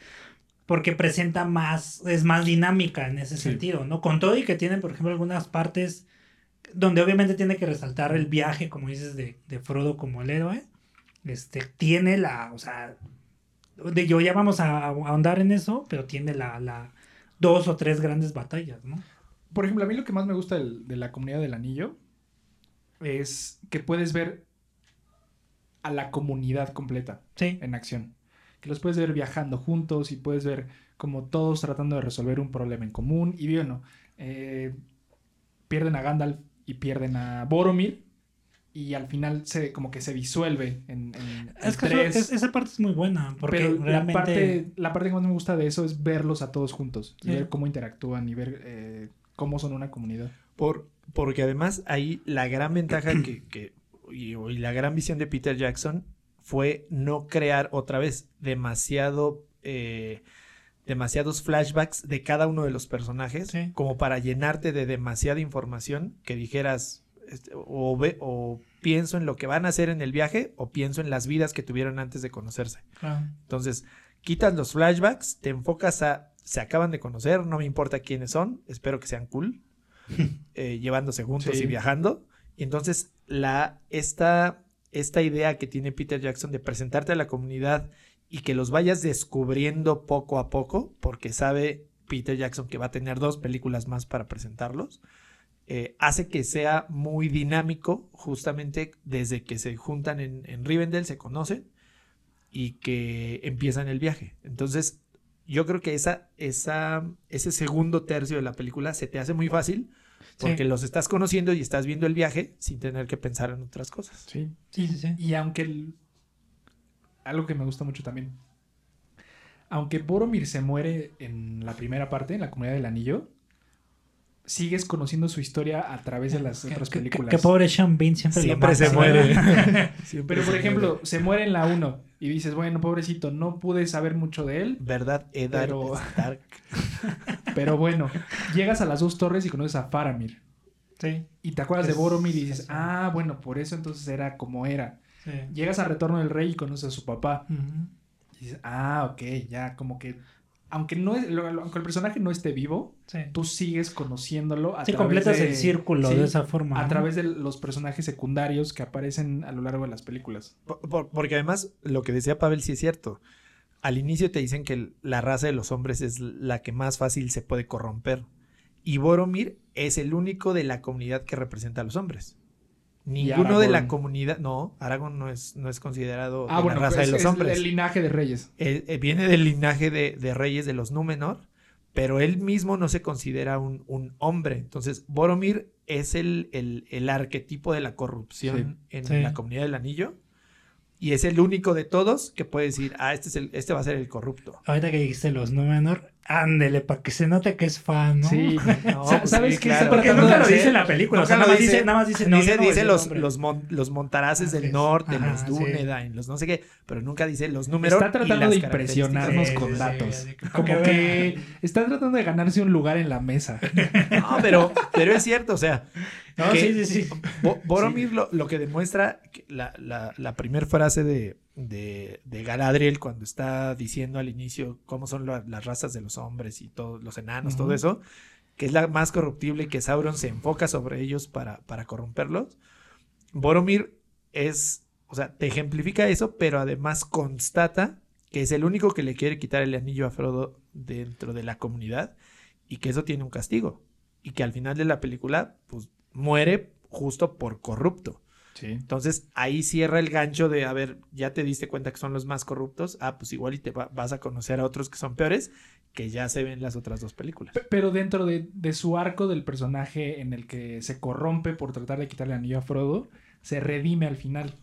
porque presenta más, es más dinámica en ese Sí. sentido, ¿no? Con todo y que tiene, por ejemplo, algunas partes donde obviamente tiene que resaltar el viaje, como dices, de, de Frodo como el héroe, este, tiene la, o sea, de yo ya vamos a, a ahondar en eso, pero tiene la, la dos o tres grandes batallas, ¿no? Por ejemplo, a mí lo que más me gusta del- de la comunidad del anillo es que puedes ver a la comunidad completa Sí. en acción. Que los puedes ver viajando juntos y puedes ver como todos tratando de resolver un problema en común. Y bueno, eh, pierden a Gandalf y pierden a Boromir. Y al final se como que se disuelve en, en- Es que eso- tres. es- esa parte es muy buena, porque Pero realmente... la, parte, la parte que más me gusta de eso es verlos a todos juntos. Y Sí. ver cómo interactúan y ver eh, cómo son una comunidad. Por, porque además ahí la gran ventaja que, que- y, y la gran visión de Peter Jackson fue no crear otra vez demasiado eh, demasiados flashbacks de cada uno de los personajes Sí. como para llenarte de demasiada información que dijeras este, o, ve, o pienso en lo que van a hacer en el viaje o pienso en las vidas que tuvieron antes de conocerse. Claro. Entonces, quitas los flashbacks, te enfocas a se acaban de conocer, no me importa quiénes son, espero que sean cool, eh, llevándose juntos Sí. y viajando. Y entonces, la, esta, esta idea que tiene Peter Jackson de presentarte a la comunidad y que los vayas descubriendo poco a poco, porque sabe Peter Jackson que va a tener dos películas más para presentarlos, eh, hace que sea muy dinámico, justamente desde que se juntan en, en Rivendell, se conocen y que empiezan el viaje. Entonces, yo creo que esa, esa, ese segundo tercio de la película se te hace muy fácil porque Sí. los estás conociendo y estás viendo el viaje sin tener que pensar en otras cosas. Sí. Sí, sí, sí. Y aunque el- algo que me gusta mucho también. Aunque Boromir se muere en la primera parte, en la comunidad del anillo, sigues conociendo su historia a través de las otras películas. Que, pobre Sean Bean siempre, lo Siempre mata, se muere. Pero por ejemplo, se muere en la 1 y dices, bueno, pobrecito, no pude saber mucho de él, ¿Verdad, Eddard Pero- Stark? pero bueno, llegas a las dos torres y conoces a Faramir. Sí, Y te acuerdas de Boromir y dices, ah, bueno, por eso entonces era como era. sí. Llegas a Retorno del Rey y conoces a su papá. Y dices, ah, ok, ya, como que. Aunque, no es, lo- lo- aunque el personaje no esté vivo, Sí. tú sigues conociéndolo a Sí, través completas de- el círculo sí, de esa forma. A ¿no? través de los personajes secundarios que aparecen a lo largo de las películas. Por- por- porque además, lo que decía Pavel sí es cierto. Al inicio te dicen que la raza de los hombres es la que más fácil se puede corromper. Y Boromir es el único de la comunidad que representa a los hombres. Ninguno de la comunidad. No, Aragorn no es, no es considerado Ah, de bueno, la raza pues de los es hombres. el linaje de reyes. Él- eh, viene del linaje de, de reyes de los Númenor, pero él mismo no se considera un, un hombre. Entonces, Boromir es el, el- el arquetipo de la corrupción en Sí. la comunidad del anillo. Y es el único de todos que puede decir, ah, este, es el, este va a ser el corrupto. Ahorita que dijiste los Númenor, Ándele, para que se note que es fan, ¿no? Sí. No, Sa- ¿Sabes sí, qué claro. Porque nunca lo dice en la película, o sea, nada más dice, nada más dice, no, no los, nombre. los, mon- los montaraces del norte, Ajá, los sí. Dúnedain, los no sé qué, pero nunca dice los números. Está tratando de impresionarnos Sí, con sí, datos. sí, Como que que está tratando de ganarse un lugar en la mesa. No, pero, pero es cierto, o sea, No, que- sí, sí, sí. Bo- Boromir lo, lo que demuestra, la, la, la primera frase de, de, de Galadriel cuando está diciendo al inicio cómo son la- las razas de los hombres y todos los enanos, todo eso, que es la más corruptible y que Sauron se enfoca sobre ellos para, para corromperlos. Boromir es, o sea, te ejemplifica eso, pero además constata que es el único que le quiere quitar el anillo a Frodo dentro de la comunidad y que eso tiene un castigo. Y que al final de la película, pues muere justo por corrupto. Sí. Entonces ahí cierra el gancho de, a ver, ya te diste cuenta que son los más corruptos, ah, pues igual y te va- vas a conocer a otros que son peores, que ya se ven en las otras dos películas. P- Pero dentro de, de su arco del personaje en el que se corrompe por tratar de quitarle el anillo a Frodo, se redime al final.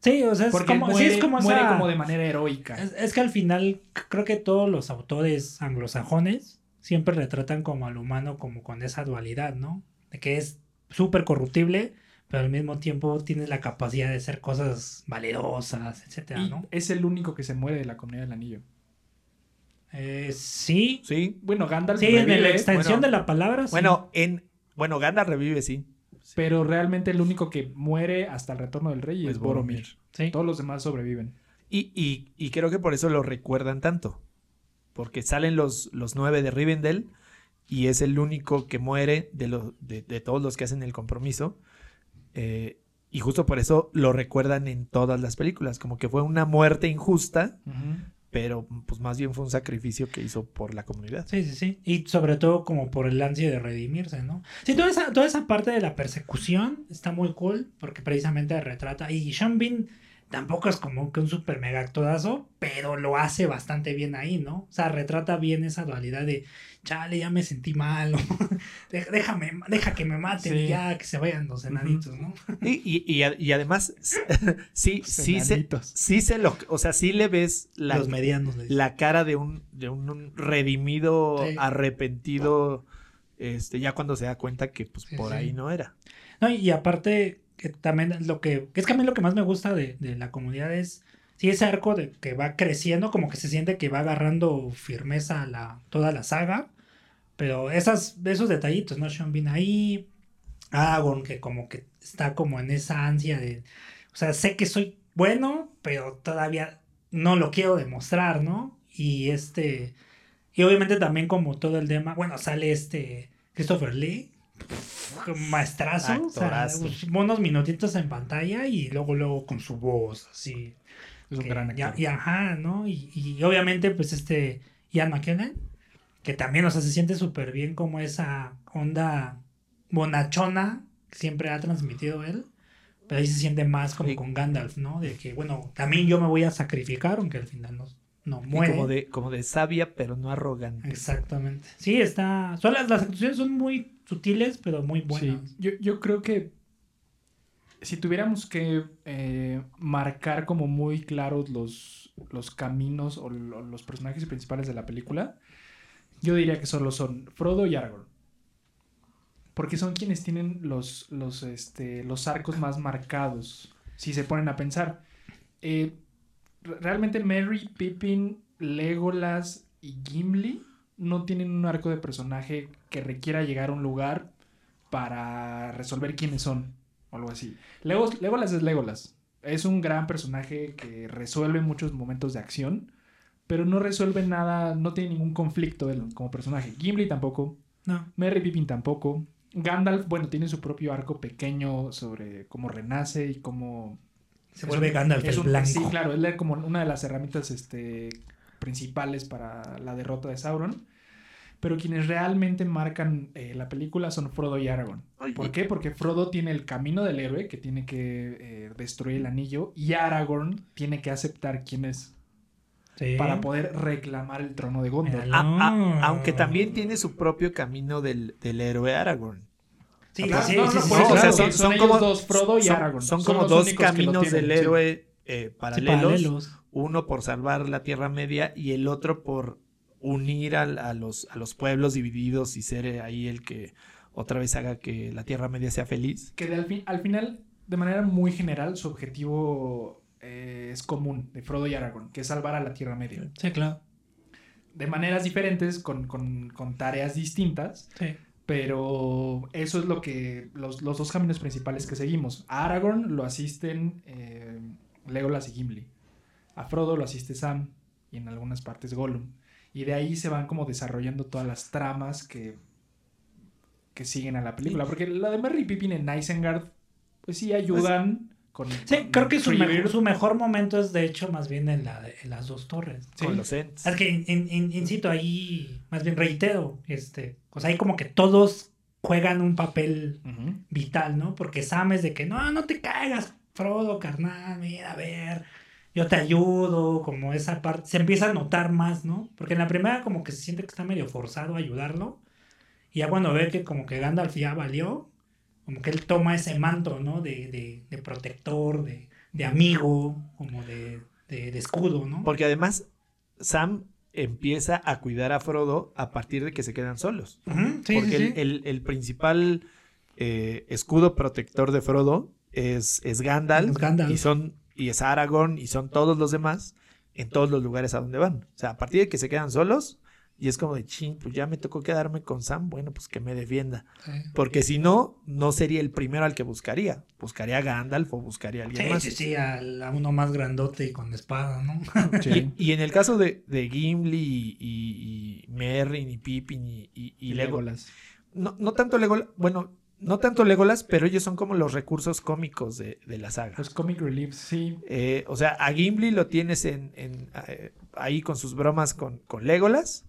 Sí, o sea, es Porque como, sí, muere, es como muere esa- como de manera heroica. Es, es que al final creo que todos los autores anglosajones siempre retratan como al humano como con esa dualidad, ¿no? De que es súper corruptible, pero al mismo tiempo tiene la capacidad de hacer cosas valerosas, etcétera, Y ¿no? es el único que se muere de la comunidad del anillo. Eh, sí, Sí. Bueno, Gandalf sí, en la extensión bueno. de la palabra, sí. Bueno, en, bueno, Gandalf revive, sí. pero realmente el único que muere hasta el retorno del rey Es es Boromir. Sí. Todos los demás sobreviven. Y, y, y creo que por eso lo recuerdan tanto. Porque salen los, los nueve de Rivendell y es el único que muere de, los de, de todos los que hacen el compromiso. Eh, y justo por eso lo recuerdan en todas las películas. Como que fue una muerte injusta, pero pues más bien fue un sacrificio que hizo por la comunidad. Sí, sí, sí. Y sobre todo como por el ansia de redimirse, ¿no? Sí, toda esa, toda esa parte de la persecución está muy cool porque precisamente retrata. Y Sean Bean tampoco es como que un super mega actorazo, pero lo hace bastante bien ahí, ¿no? O sea, retrata bien esa dualidad de, chale, ya me sentí mal, Déjame, deja que me maten Sí. y ya que se vayan los enanitos, ¿no? Y, y, y, a- y además, sí, sí se, sí se lo, o sea, sí le ves la, los medianos. la cara de un, de un redimido, Sí. arrepentido, este, ya cuando se da cuenta que pues Sí, por ahí no era. No, y aparte, que también lo que, que es que a mí lo que más me gusta de, de la comunidad es, sí, ese arco de que va creciendo, como que se siente que va agarrando firmeza la, toda la saga, pero esas, esos detallitos, ¿no? Sean Bean ahí, Aragorn, que como que está como en esa ansia de, o sea, sé que soy bueno, pero todavía no lo quiero demostrar, ¿no? Y este, y obviamente también como todo el tema, bueno, sale este Christopher Lee, maestrazo, o sea, unos minutitos en pantalla y luego luego con su voz así. Es un gran actor. y ajá, ¿no? Y, y obviamente pues este Ian McKellen, que también, o sea, se siente súper bien como esa onda bonachona que siempre ha transmitido él. Pero ahí se siente más como Sí. con Gandalf, ¿no? De que, bueno, también yo me voy a sacrificar, aunque al final no, no muere. como de, como de sabia, pero no arrogante. Exactamente. Sí, está. Son las, las actuaciones son muy sutiles, pero muy buenas. Sí, yo, yo creo que si tuviéramos que eh, marcar como muy claros los, los caminos o lo- los personajes principales de la película, yo diría que solo son Frodo y Aragorn. Porque son quienes tienen los, los, este, los arcos más marcados, si se ponen a pensar. Eh, re- realmente Merry, Pippin, Legolas y Gimli no tienen un arco de personaje que requiera llegar a un lugar para resolver quiénes son o algo así. Legolas es Legolas. Es un gran personaje que resuelve muchos momentos de acción, pero no resuelve nada, no tiene ningún conflicto él como personaje. Gimli tampoco, No. Merry Pippin tampoco. Gandalf, bueno, tiene su propio arco pequeño sobre cómo renace y cómo Se vuelve un- Gandalf es el un- blanco. Sí, claro, él es como una de las herramientas este, principales para la derrota de Sauron. Pero quienes realmente marcan eh, la película son Frodo y Aragorn. ¿Por qué? Porque Frodo tiene el camino del héroe que tiene que eh, destruir el anillo y Aragorn tiene que aceptar quién es Sí. para poder reclamar el trono de Gondor. Mira, A- a- No. aunque también tiene su propio camino del, del héroe Aragorn. Sí, Claro, sí, no, sí, no, sí, por sí, eso, o sea, claro. son- son ellos dos, Frodo y Aragorn. Son, Son como dos caminos tienen, del sí. héroe eh, Sí, paralelos. paralelos. Uno por salvar la Tierra Media y el otro por unir al- a, los, a los pueblos divididos y ser eh, ahí el que otra vez haga que la Tierra Media sea feliz. Que de al, fin- al final, de manera muy general, su objetivo eh, es común de Frodo y Aragorn, que es salvar a la Tierra Media. Sí, claro. De maneras diferentes, con, con- con tareas distintas, Sí. pero eso es lo que los, los dos caminos principales que seguimos. A Aragorn lo asisten eh, Legolas y Gimli. A Frodo lo asiste Sam y en algunas partes Gollum. Y de ahí se van como desarrollando todas las tramas que, que siguen a la película. Porque la de Merry Pippin en Isengard, pues sí ayudan con... Sí, con creo que su, mejor, su mejor momento es de hecho más bien en, la, de- en las dos torres. Sí. Con los Ents. Es que, in- in- insisto, ahí, más bien reitero, este, o sea, ahí como que todos juegan un papel Ujú. vital, ¿no? Porque Sam es de que, no, no te caigas, Frodo, carnal, mira, a ver, yo te ayudo, como esa parte, se empieza a notar más, ¿no? Porque en la primera como que se siente que está medio forzado a ayudarlo, y ya cuando ve que como que Gandalf ya valió, como que él toma ese manto, ¿no? De, de, de protector, de, de amigo, como de, escudo, ¿no? Porque además Sam empieza a cuidar a Frodo a partir de que se quedan solos. Sí, Porque sí, el, el- el principal eh, escudo protector de Frodo es, es Gandalf, Es Gandalf. y son y es Aragorn y son todos los demás en todos los lugares a donde van. O sea, a partir de que se quedan solos y es como de chin, pues ya me tocó quedarme con Sam, bueno, pues que me defienda. Sí. Porque si no, no sería el primero al que buscaría. Buscaría a Gandalf o buscaría a alguien Sí, más. sí, sí, al- a uno más grandote y con espada, ¿no? Sí. Y en el caso de, de Gimli y, y, y Merrin y Pippin y, y, y Lego- Legolas. no, no tanto Legolas, bueno, no tanto Legolas, pero ellos son como los recursos cómicos de, de la saga. Los comic reliefs, sí. Eh, o sea, a Gimli lo tienes en, en, eh, ahí con sus bromas con, con Legolas,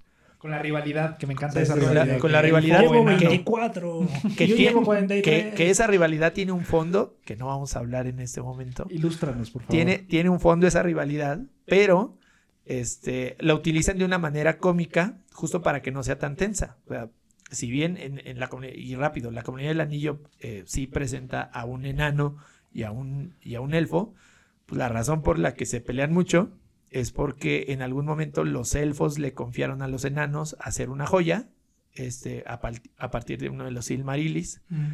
Con la rivalidad, que me encanta esa rivalidad. Con la que- rivalidad Llevo Fuego enano. 24. que, yo tiene- llevo 43. que, que esa rivalidad tiene un fondo, que no vamos a hablar en este momento. Ilústranos, por favor. Tiene, tiene un fondo esa rivalidad, pero este, la utilizan de una manera cómica justo para que no sea tan tensa. O sea, si bien en, en la comunidad, y rápido, la comunidad del anillo eh, sí presenta a un enano y a un, y a un elfo, pues la razón por la que se pelean mucho es porque en algún momento los elfos le confiaron a los enanos hacer una joya este, a, partir de uno de los Silmarilis. Mm.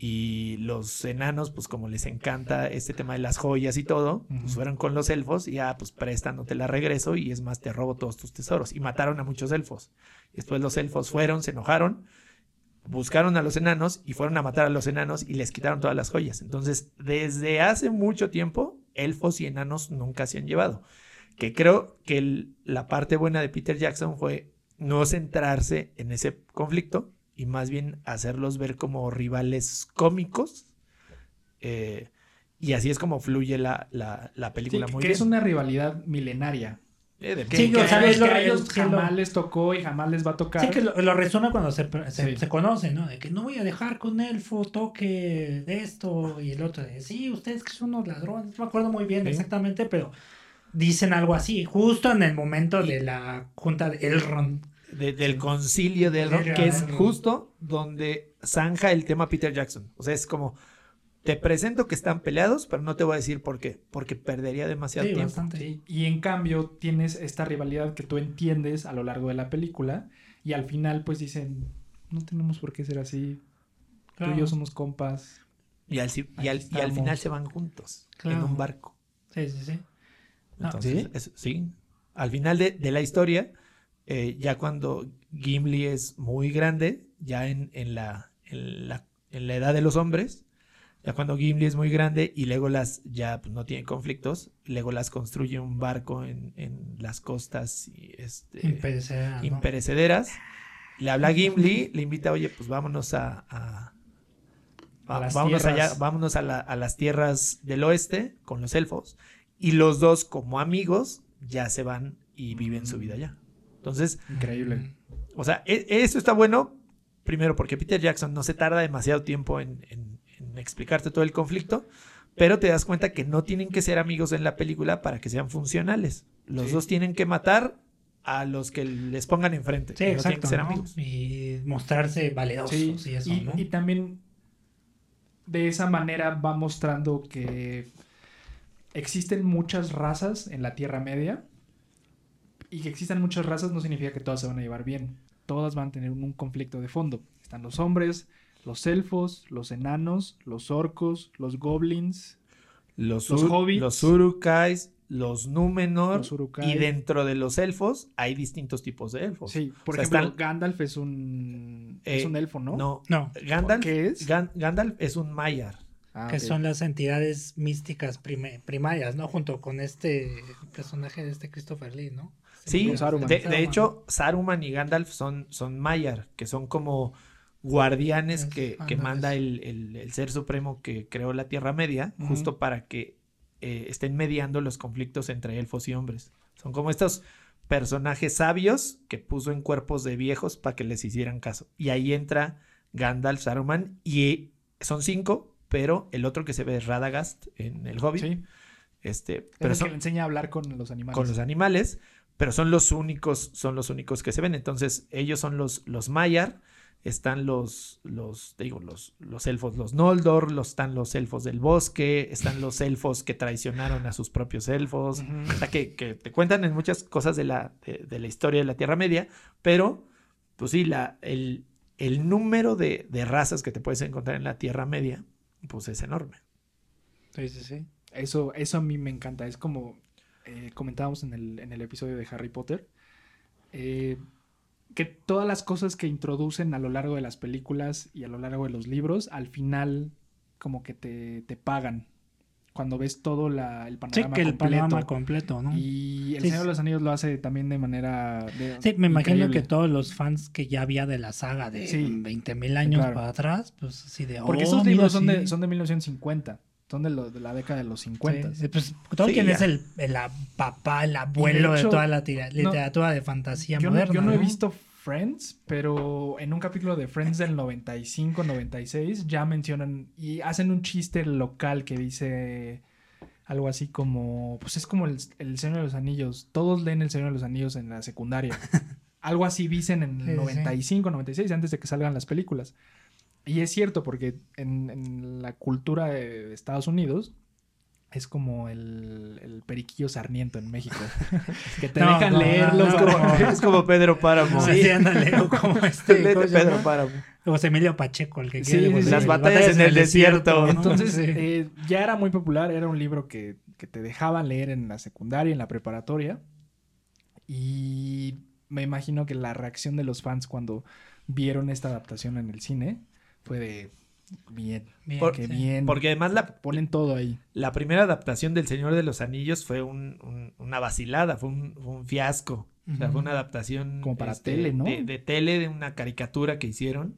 Y los enanos, pues como les encanta este tema de las joyas y todo, pues fueron con los elfos y ya, pues presta, no te la regreso y es más, te robo todos tus tesoros. Y mataron a muchos elfos. Después los elfos fueron, se enojaron, buscaron a los enanos y fueron a matar a los enanos y les quitaron todas las joyas. Entonces, desde hace mucho tiempo, elfos y enanos nunca se han llevado. Que creo que el- la parte buena de Peter Jackson fue no centrarse en ese conflicto y más bien hacerlos ver como rivales cómicos. eh, y así es como fluye la, la- la Sí, película que muy que bien. es una rivalidad milenaria. Eh, de- Que, Sí, que o a sea, ellos- es lo- que ellos lo- jamás les tocó y jamás les va a tocar. Sí, que lo, lo resuena cuando se, se, Sí. se ¿no? De que no voy a dejar que un elfo toque de esto y el otro de, sí, ustedes que son unos ladrones. No me acuerdo muy bien Sí. exactamente, pero dicen algo así, justo en el momento de la junta de Elrond. de- del concilio de Elrond, que es justo donde zanja el tema Peter Jackson. O sea, es como, te presento que están peleados, pero no te voy a decir por qué, porque perdería demasiado Sí, tiempo. bastante. Y en cambio tienes esta rivalidad que tú entiendes a lo largo de la película y al final pues dicen, no tenemos por qué ser así, Claro. tú y yo somos compas. Y al, y al- y al final se van juntos en un barco. Sí, sí, sí. Entonces, ¿sí? es- sí. Al final de, de la historia, eh, ya cuando Gimli es muy grande, ya en, en la, en, la, en la edad de los hombres, ya cuando Gimli es muy grande y Legolas ya pues, no tiene conflictos, Legolas construye un barco en, en las costas y, este, Imperecedera, ¿no? imperecederas. Le habla a Gimli, le invita, oye, pues vámonos a, a- A las vámonos allá, vámonos a, la- a las tierras del oeste con los elfos. Y los dos, como amigos, ya se van y viven su vida allá. Entonces, Increíble. o sea, e- eso está bueno, primero porque Peter Jackson no se tarda demasiado tiempo en, en- en explicarte todo el conflicto, pero te das cuenta que no tienen que ser amigos en la película para que sean funcionales. Los Sí. dos tienen que matar a los que les pongan enfrente. Sí, no tienen que exacto. ser ¿no? amigos. Y mostrarse valerosos Sí, y eso, y, ¿no? y también de esa manera va mostrando que existen muchas razas en la Tierra Media, y que existan muchas razas no significa que todas se van a llevar bien. Todas van a tener un, conflicto de fondo. Están los hombres, los elfos, los enanos, los orcos, los goblins, Los, Los hobbits. los urukais, los númenor. los urukai. Y dentro de los elfos hay distintos tipos de elfos. Sí, por O sea, ejemplo, están- Gandalf es un, es Eh, un elfo, ¿no? No. No, Gandalf, ¿Qué es? Gan- Gandalf es un Maiar. Ah, que son las entidades místicas primarias, ¿no? Junto con este personaje de este Christopher Lee, ¿no? Sí, Saruman. de, hecho, Saruman y Gandalf son, son Maiar, que son como guardianes Es- que, manda el, el- el ser supremo que creó la Tierra Media, justo para que eh, estén mediando los conflictos entre elfos y hombres. Son como estos personajes sabios que puso en cuerpos de viejos para que les hicieran caso. Y ahí entra Gandalf, Saruman, y son cinco, pero el otro que se ve es Radagast en el Hobbit. Sí, Este, es pero el son, que le enseña a hablar con los animales. con los animales, pero son los únicos, son los únicos que se ven. Entonces, ellos son los, los Maiar, están los, los, te digo, los, los elfos, los Noldor, los, están los elfos del bosque, están los elfos que traicionaron a sus propios elfos. O sea, que, que te cuentan en muchas cosas de la, de, de la historia de la Tierra Media, pero, pues sí, la, el, el número de, de razas que te puedes encontrar en la Tierra Media, pues es enorme. Sí, sí, sí. Eso, eso a mí me encanta. Es como eh, comentábamos en el, en el episodio de Harry Potter. eh, que todas las cosas que introducen a lo largo de las películas y a lo largo de los libros, al final como que te, te pagan. Cuando ves todo la, el Sí, panorama que el completo. panorama completo, ¿no? Y El Sí, Señor sí. de los Anillos lo hace también de manera... de- Sí, me imagino increíble. que todos los fans que ya había de la saga de Sí. 20 mil años Claro. para atrás, pues así de... Porque oh, esos mira, libros son, sí. de, son de 1950. Son de, lo- de la década de los 50. Sí, pues Tolkien Sí, es ya. el, el papá, el abuelo de, hecho, toda la tira- literatura de fantasía Yo, no, moderna. yo no he ¿no? visto Friends, pero en un capítulo de Friends del 95, 96 ya mencionan y hacen un chiste local que dice algo así como, pues es como el, el Señor de los Anillos, todos leen el Señor de los Anillos en la secundaria. algo así dicen en el sí. 95, 96, antes de que salgan las películas. Y es cierto, porque en, en la cultura de Estados Unidos es como el, el periquillo sarniento en México. que te No, dejan no, como... no. Es como Pedro Páramo. Sí, sí, ándale, o como este, Léete ¿cómo se Pedro? Páramo. José Emilio Pacheco, el que Sí, quiere sí. Las batallas en el desierto. Entonces, eh, ya era muy popular, era un libro que, que te dejaban leer en la secundaria, en la preparatoria. Y me imagino que la reacción de los fans cuando vieron esta adaptación en el cine fue de bien, Bien, sí. bien. Porque además la, ponen todo ahí. la primera adaptación del Señor de los Anillos fue un- un- una vacilada, fue un, fue un fiasco. O sea, fue una adaptación este, Como para tele, ¿no? De, de tele, de una caricatura que hicieron.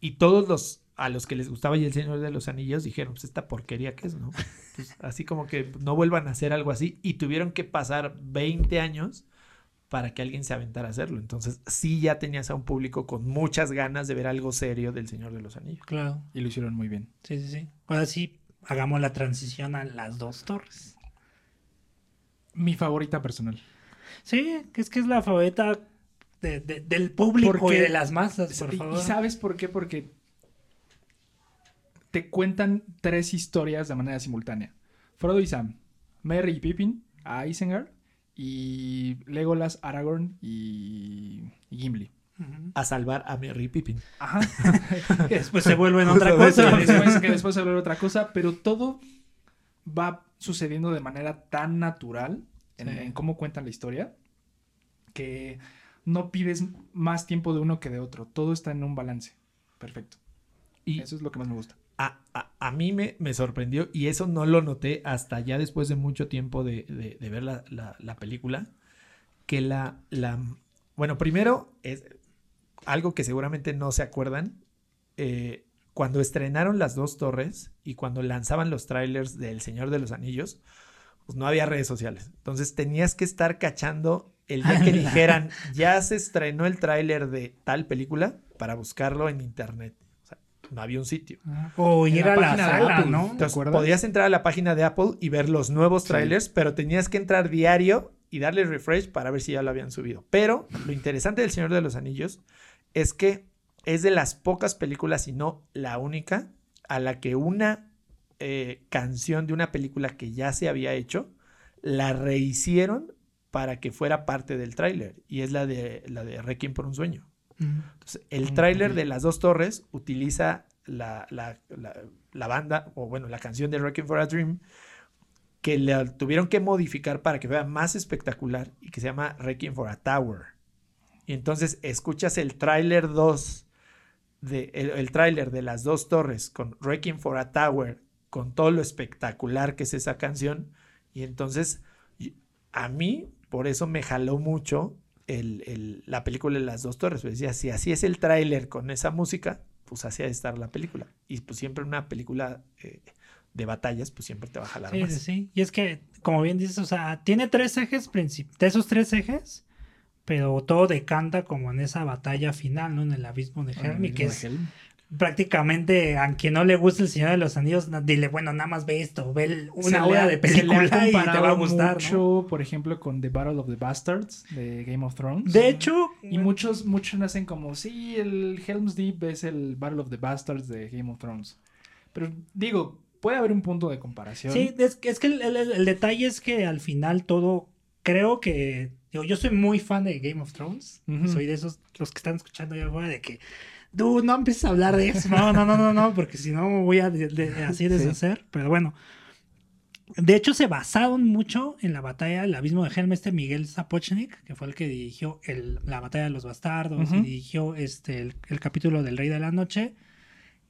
Y todos los a los que les gustaba ya el Señor de los Anillos dijeron, pues esta porquería que es, ¿no? Pues, así como que no vuelvan a hacer algo así. Y tuvieron que pasar 20 años para que alguien se aventara a hacerlo. Entonces, sí ya tenías a un público con muchas ganas de ver algo serio del Señor de los Anillos. Claro, Y lo hicieron muy bien. sí, sí, sí. Ahora sí, hagamos la transición a las dos torres. Mi favorita personal. Sí, que es que es la favorita de- de- del público Porque- y de las masas, por Y- favor. ¿Y sabes por qué? Porque te cuentan tres historias de manera simultánea. Frodo y Sam, Merry y Pippin, a Isengard, y Legolas, Aragorn y, y Gimli. A salvar a Merry y Pippin. Ajá. Que después se vuelven otra cosa. que, después, que después se vuelve otra cosa, pero todo va sucediendo de manera tan natural en, Sí. en cómo cuentan la historia que no pides más tiempo de uno que de otro. Todo está en un balance. Perfecto. Y Eso es lo que más me gusta. A, a- a mí me, me sorprendió y eso no lo noté hasta ya después de mucho tiempo de, de- de ver la, la- la película, que la, la... Bueno, primero es algo que seguramente no se acuerdan. eh, cuando estrenaron las dos torres y cuando lanzaban los trailers del Señor de los Anillos, pues no había redes sociales. Entonces tenías que estar cachando el día que dijeran, ya se estrenó el tráiler de tal película para buscarlo en internet. O no había un sitio. O En ir la a la página de sala, Apple, ¿no? ¿te Entonces, podías entrar a la página de Apple y ver los nuevos Sí. trailers, pero tenías que entrar diario y darle refresh para ver si ya lo habían subido. Pero lo interesante del Señor de los Anillos es que es de las pocas películas, y no la única, a la que una eh, canción de una película que ya se había hecho, la rehicieron para que fuera parte del tráiler y es la de la de Requiem por un sueño. Mm. Entonces, el Mm, tráiler de las dos torres utiliza la, la- la- la banda, o bueno, la canción de Requiem for a Dream, que la tuvieron que modificar para que fuera más espectacular y que se llama Requiem for a Tower. Y entonces escuchas el tráiler 2, de, el, el tráiler de las dos torres con Requiem for a Tower, con todo lo espectacular que es esa canción. Y entonces, a mí, por eso me jaló mucho el- el- la película de las dos torres. Pues decía, si así es el tráiler con esa música, pues así ha de estar la película. Y pues siempre una película eh, de batallas, pues siempre te va a jalar Sí, más. sí, sí. Y es que, como bien dices, o sea, tiene tres ejes principales. De esos tres ejes, pero todo decanta como en esa batalla final, ¿no? En el abismo de Helm, que es prácticamente a quien no le gusta el Señor de los Anillos, dile, bueno, nada más ve esto, ve una hora de película y te va a gustar, mucho, ¿no? por ejemplo, con The Battle of the Bastards de Game of Thrones. De hecho, Y muchos, muchos hacen como, sí, el Helm's Deep es el Battle of the Bastards de Game of Thrones. Pero digo, puede haber un punto de comparación. Sí, es, que- es que el, el- el detalle es que al final todo, creo que, digo, yo soy muy fan de Game of Thrones, soy de esos, los que están escuchando allá afuera, de que, tú no empieces a hablar de eso, no, no, no, no, no, porque si no me voy a de- de- así deshacer, pero bueno. De hecho, se basaron mucho en la batalla del abismo de Helm, este Miguel Zapochnik, que fue el que dirigió el- la batalla de los bastardos, y dirigió este, el, el capítulo del Rey de la Noche.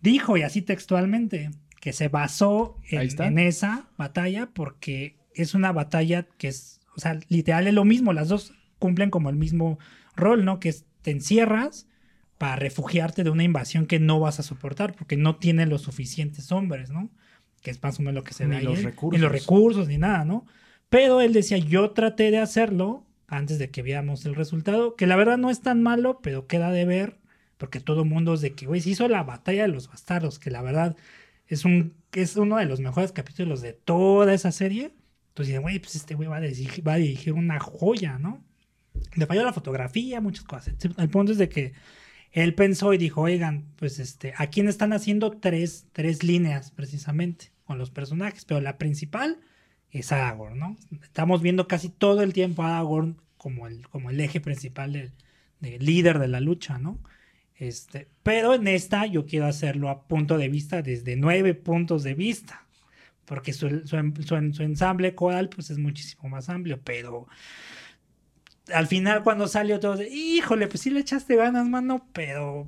Dijo, y así textualmente, que se basó en, en esa batalla porque es una batalla que es, o sea, literal es lo mismo, las dos cumplen como el mismo rol, ¿no? Que es, te encierras para refugiarte de una invasión que no vas a soportar porque no tiene los suficientes hombres, ¿no? Que es más o menos lo que se Ni ve ahí, los Ni recursos. los recursos, ni nada, ¿no? Pero él decía, yo traté de hacerlo antes de que viéramos el resultado, que la verdad no es tan malo, pero queda de ver, porque todo el mundo es de que, güey, se hizo la batalla de los bastardos, que la verdad es, un, es uno de los mejores capítulos de toda esa serie. Entonces dicen, güey, pues este güey va, a dirigir- va a dirigir una joya, ¿no? Le falló la fotografía, muchas cosas. El punto es de que él pensó y dijo, oigan, pues este, aquí están haciendo tres, tres líneas precisamente con los personajes, pero la principal es Aragorn, ¿no? Estamos viendo casi todo el tiempo a Aragorn como el, como el eje principal del, del líder de la lucha, ¿no? Este, pero en esta yo quiero hacerlo a punto de vista desde nueve puntos de vista, porque su, su, su- ensamble coral pues es muchísimo más amplio, pero al final cuando salió todo híjole, pues sí le echaste ganas, mano, pero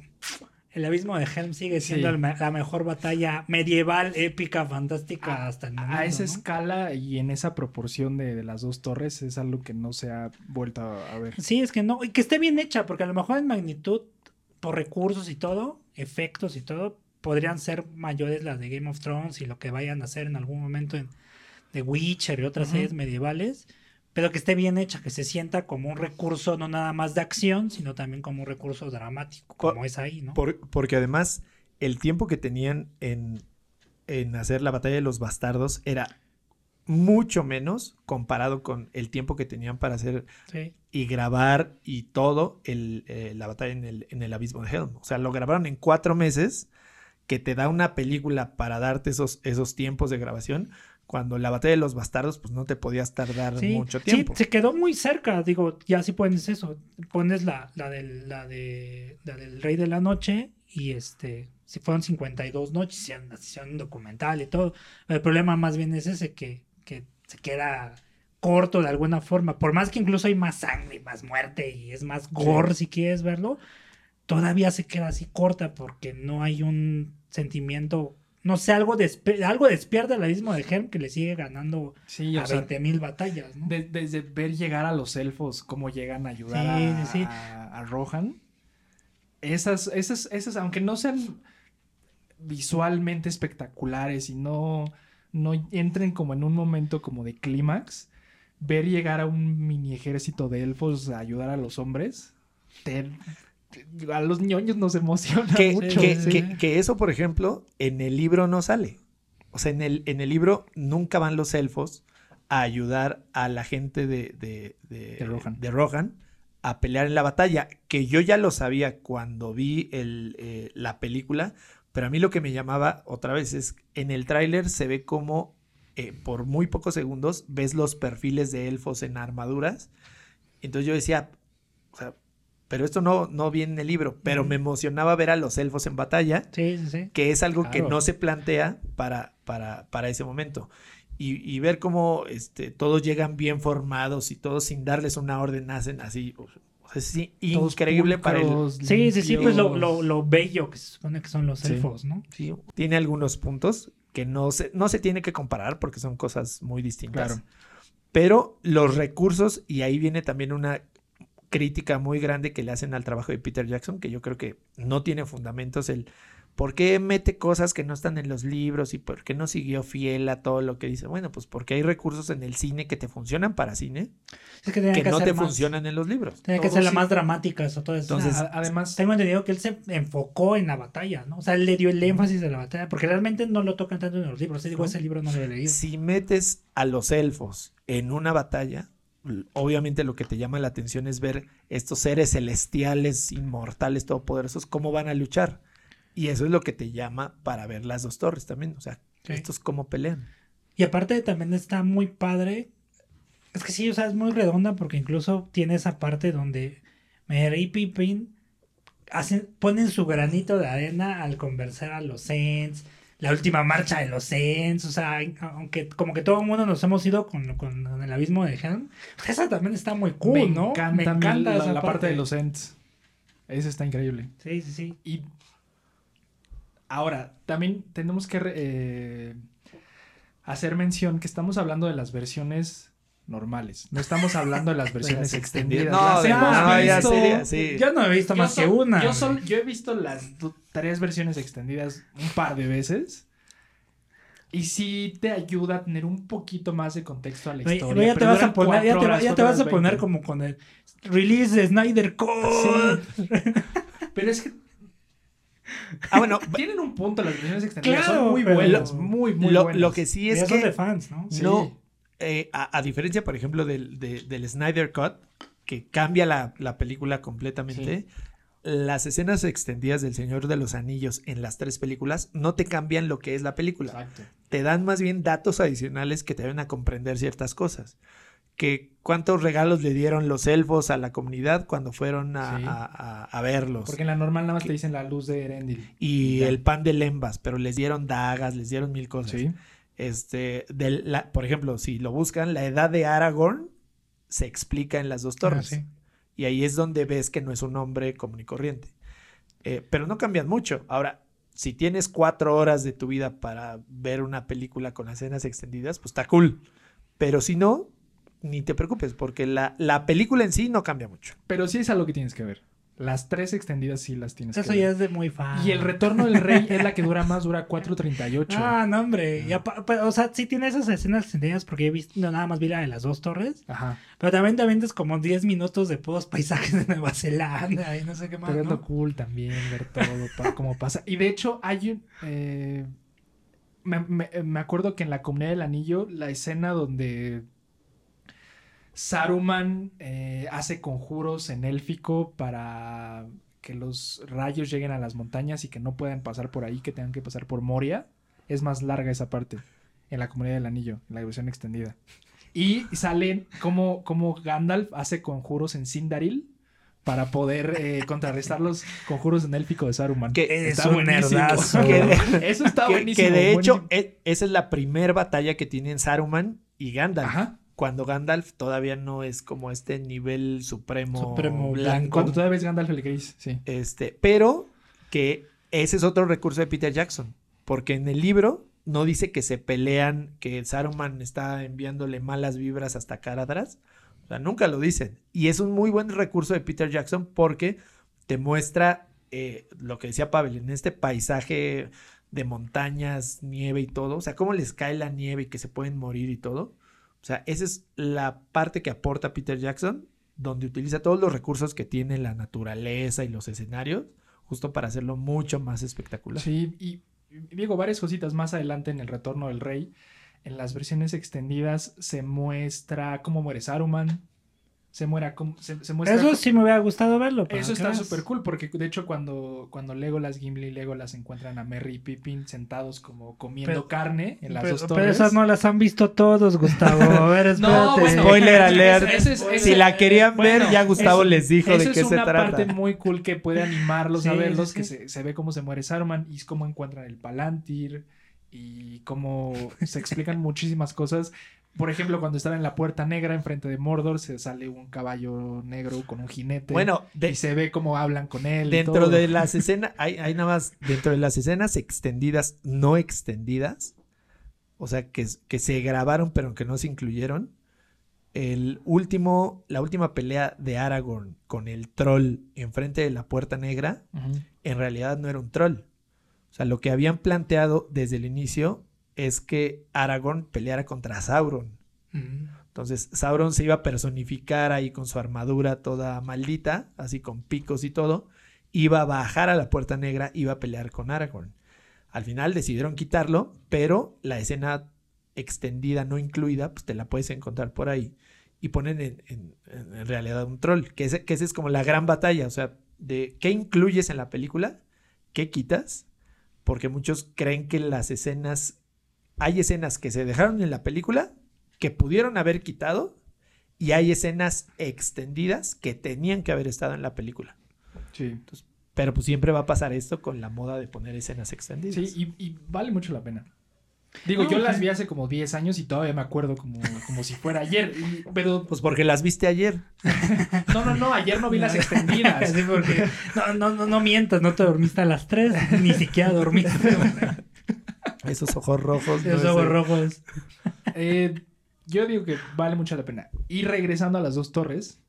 el abismo de Helm sigue siendo Sí. la mejor batalla medieval, épica, fantástica hasta el momento. A esa ¿no? escala y en esa proporción de, de las dos torres es algo que no se ha vuelto a, ver. Sí, es que no, y que esté bien hecha, porque a lo mejor en magnitud, por recursos y todo, efectos y todo, podrían ser mayores las de Game of Thrones y lo que vayan a hacer en algún momento en The Witcher y otras Ujú. series medievales, pero que esté bien hecha, que se sienta como un recurso no nada más de acción, sino también como un recurso dramático, Por- como es ahí, ¿no? Por- porque además el tiempo que tenían en, en hacer la batalla de los bastardos era mucho menos comparado con el tiempo que tenían para hacer Sí. y grabar y todo el, eh, la batalla en el, en el abismo de Helm. O sea, lo grabaron en cuatro meses, que te da una película para darte esos, esos tiempos de grabación, cuando la batalla de los bastardos, pues no te podías tardar Sí, mucho sí, tiempo. se quedó muy cerca, digo, ya si pones eso, pones la, la, del, la, de, la del Rey de la Noche y este, si fueron 52 noches, hicieron, hicieron un documental y todo. El problema más bien es ese que, que se queda corto de alguna forma, por más que incluso hay más sangre y más muerte y es más gore si quieres verlo, todavía se queda así corta porque no hay un sentimiento, no sé, algo, despe- algo despierta el abismo de Helm que le sigue ganando Sí, a o sea, 20.000 batallas, ¿no? de- desde ver llegar a los elfos, cómo llegan a ayudar Sí, a, sí, sí. a- a Rohan. Esas, esas, esas, aunque no sean visualmente espectaculares y no, no entren como en un momento como de clímax, ver llegar a un mini ejército de elfos a ayudar a los hombres, te- a los ñoños nos emociona que, mucho. que- sí. que- que eso, por ejemplo, en el libro no sale. O sea, en el, en el libro nunca van los elfos a ayudar a la gente de, de, de- De Rohan. de Rohan a pelear en la batalla, que yo ya lo sabía cuando vi el, eh, la película, pero a mí lo que me llamaba otra vez es, en el tráiler se ve como eh, por muy pocos segundos ves los perfiles de elfos en armaduras. Entonces yo decía, pero esto no, no viene en el libro, pero me emocionaba ver a los elfos en batalla, Sí, sí, sí. que es algo que no se plantea para, para, para ese momento. Y, y ver cómo este, todos llegan bien formados y todos sin darles una orden hacen así. O sea, es increíble para el, Sí, sí, sí, pues lo, limpios. lo, lo bello que se supone que son los Sí. elfos, ¿no? Sí, tiene algunos puntos que no se, no se tiene que comparar porque son cosas muy distintas. Claro. Pero los recursos, y ahí viene también una crítica muy grande que le hacen al trabajo de Peter Jackson, que yo creo que no tiene fundamentos el por qué mete cosas que no están en los libros y por qué no siguió fiel a todo lo que dice. Bueno, pues porque hay recursos en el cine que te funcionan para cine, Es que, tenía que que no te más- funcionan en los libros. Tenía que ser la sí. más dramática, eso, todo eso. Entonces, A- además, Tengo entendido que él se enfocó en la batalla, ¿no? O sea, él le dio el énfasis de la batalla, porque realmente no lo tocan tanto en los libros. Digo, ¿No? ese libro no lo he leído. Si metes a los elfos en una batalla, obviamente lo que te llama la atención es ver estos seres celestiales, inmortales, todopoderosos, cómo van a luchar. Y eso es lo que te llama para ver las dos torres también. O sea, Sí. estos cómo pelean. Y aparte también está muy padre. Es que sí, o sea, es muy redonda porque incluso tiene esa parte donde Merry y Pippin hacen, ponen su granito de arena al conversar a los Saints, la última marcha de los Saints, o sea, aunque como que todo el mundo nos hemos ido con, con- con el abismo de Helm, esa también está muy cool, me ¿no? encanta, la, esa la parte de los Ents. Esa está increíble. Sí, sí, sí. Y ahora, también tenemos que eh, hacer mención que estamos hablando de las versiones normales. No estamos hablando de las versiones extendidas. No, Las de- hemos no, ya visto- sería, sí. Yo no he visto Yo más que una. Yo, he visto las tres versiones extendidas un par de veces. Y sí te ayuda a tener un poquito más de contexto a la historia. ya te pero vas a duran poner, ya te, va- horas, ya te cuatro vas a poner como con el release de Snyder Code. Sí. Pero es que Ah, bueno, tienen un punto las versiones extendidas. Claro, son muy buenas. Muy, muy lo, buenas. lo que sí es son que de fans, ¿no? Sí. no, eh, a, a diferencia, por ejemplo, del, de- del Snyder Cut, que cambia la, la película completamente, las escenas extendidas del Señor de los Anillos en las tres películas no te cambian lo que es la película. Exacto. Te dan más bien datos adicionales que te ayudan a comprender ciertas cosas. Que cuántos regalos le dieron los elfos a la comunidad cuando fueron a, Sí. a- a- a verlos. Porque en la normal nada más te dicen la luz de Erendil. y Ya. el pan de lembas, pero les dieron dagas, les dieron mil cosas. Sí. Este, del- la- por ejemplo, si lo buscan, la edad de Aragorn se explica en las dos torres. Ah, sí. Y ahí es donde ves que no es un hombre común y corriente. Eh, pero no cambian mucho. Ahora, si tienes cuatro horas de tu vida para ver una película con escenas extendidas, pues está cool. Pero si no, ni te preocupes, porque la, la película en sí no cambia mucho. Pero sí es algo que tienes que ver. Las tres extendidas sí las tienes Eso que ya ver. es de muy fan. Y el retorno del rey es la que dura más, dura 4.38. Ah, no, hombre. Pero, o sea, sí tiene esas escenas extendidas porque he visto, no, nada más vi la de las dos torres. Ajá. Pero también también es como 10 minutos de puros paisajes de Nueva Zelanda y no sé qué más. Pero es ¿no? lo cool también ver todo pa- cómo pasa. Y de hecho, hay un. eh, me, me- me acuerdo que en la comunidad del anillo, la escena donde Saruman eh, hace conjuros en élfico para que los rayos lleguen a las montañas y que no puedan pasar por ahí, que tengan que pasar por Moria. Es más larga esa parte en la comunidad del anillo, en la versión extendida. Y salen como, como Gandalf hace conjuros en Sindaril para poder eh, contrarrestar los conjuros en élfico de Saruman. Que Está un nerdazo. Eso está que, buenísimo. que de hecho, buenísimo. e- esa es la primera batalla que tienen Saruman y Gandalf. Ajá. Cuando Gandalf todavía no es como este nivel supremo, Supremo blanco. blanco. Cuando todavía ves Gandalf el gris, sí. Este, pero que ese es otro recurso de Peter Jackson. Porque en el libro no dice que se pelean, que Saruman está enviándole malas vibras hasta Caradras. O sea, nunca lo dicen. Y es un muy buen recurso de Peter Jackson porque te muestra eh, lo que decía Pavel, en este paisaje de montañas, nieve y todo. O sea, cómo les cae la nieve y que se pueden morir y todo. O sea, esa es la parte que aporta Peter Jackson, donde utiliza todos los recursos que tiene la naturaleza y los escenarios, justo para hacerlo mucho más espectacular. Sí, y y digo, varias cositas más adelante en el retorno del rey. En las versiones extendidas se muestra cómo muere Saruman. Se muera como se, se muestra Eso sí me hubiera gustado verlo. eso está súper cool porque de hecho cuando cuando Legolas Gimli y Legolas encuentran a Merry y Pippin sentados como comiendo Pero- carne en las Pero, dos pero torres esas no las han visto todos, Gustavo. A ver, espérate. No, bueno, Spoiler alert. Ese- ese es- si la querían ver, ya Gustavo les dijo de qué es se una trata. parte muy cool que puede animarlos a verlos, sí, que se, se ve cómo se muere Saruman y cómo encuentran el Palantir y cómo se explican muchísimas cosas. Por ejemplo, cuando están en la Puerta Negra enfrente de Mordor, se sale un caballo negro con un jinete. Bueno, de- y se ve cómo hablan con él. y dentro todo. de las escenas, hay, hay nada más, dentro de las escenas extendidas, no extendidas, o sea, que, que se grabaron pero que no se incluyeron, el último, la última pelea de Aragorn con el troll enfrente de la Puerta Negra, en realidad no era un troll. O sea, lo que habían planteado desde el inicio es que Aragorn peleara contra Sauron. Mm. Entonces Sauron se iba a personificar ahí con su armadura toda maldita, así con picos y todo. Iba a bajar a la Puerta Negra, iba a pelear con Aragorn. Al final decidieron quitarlo, pero la escena extendida, no incluida, pues te la puedes encontrar por ahí. Y ponen en, en- en- en realidad un troll, que ese, que esa es como la gran batalla, o sea, de qué incluyes en la película, qué quitas, porque muchos creen que las escenas, hay escenas que se dejaron en la película que pudieron haber quitado y hay escenas extendidas que tenían que haber estado en la película. Sí. Pero pues siempre va a pasar esto con la moda de poner escenas extendidas. Sí, y, y vale mucho la pena. Digo, No, yo las vi hace como 10 años y todavía me acuerdo como, como si fuera ayer. y- pero, Pues porque las viste ayer. no, no, no, ayer no vi las extendidas. Sí, porque no, no, no, no mientas, no te dormiste a las 3, ni siquiera dormiste. Esos ojos rojos. no sé. ojos rojos. Eh, yo digo que vale mucho la pena. Y regresando a las dos torres,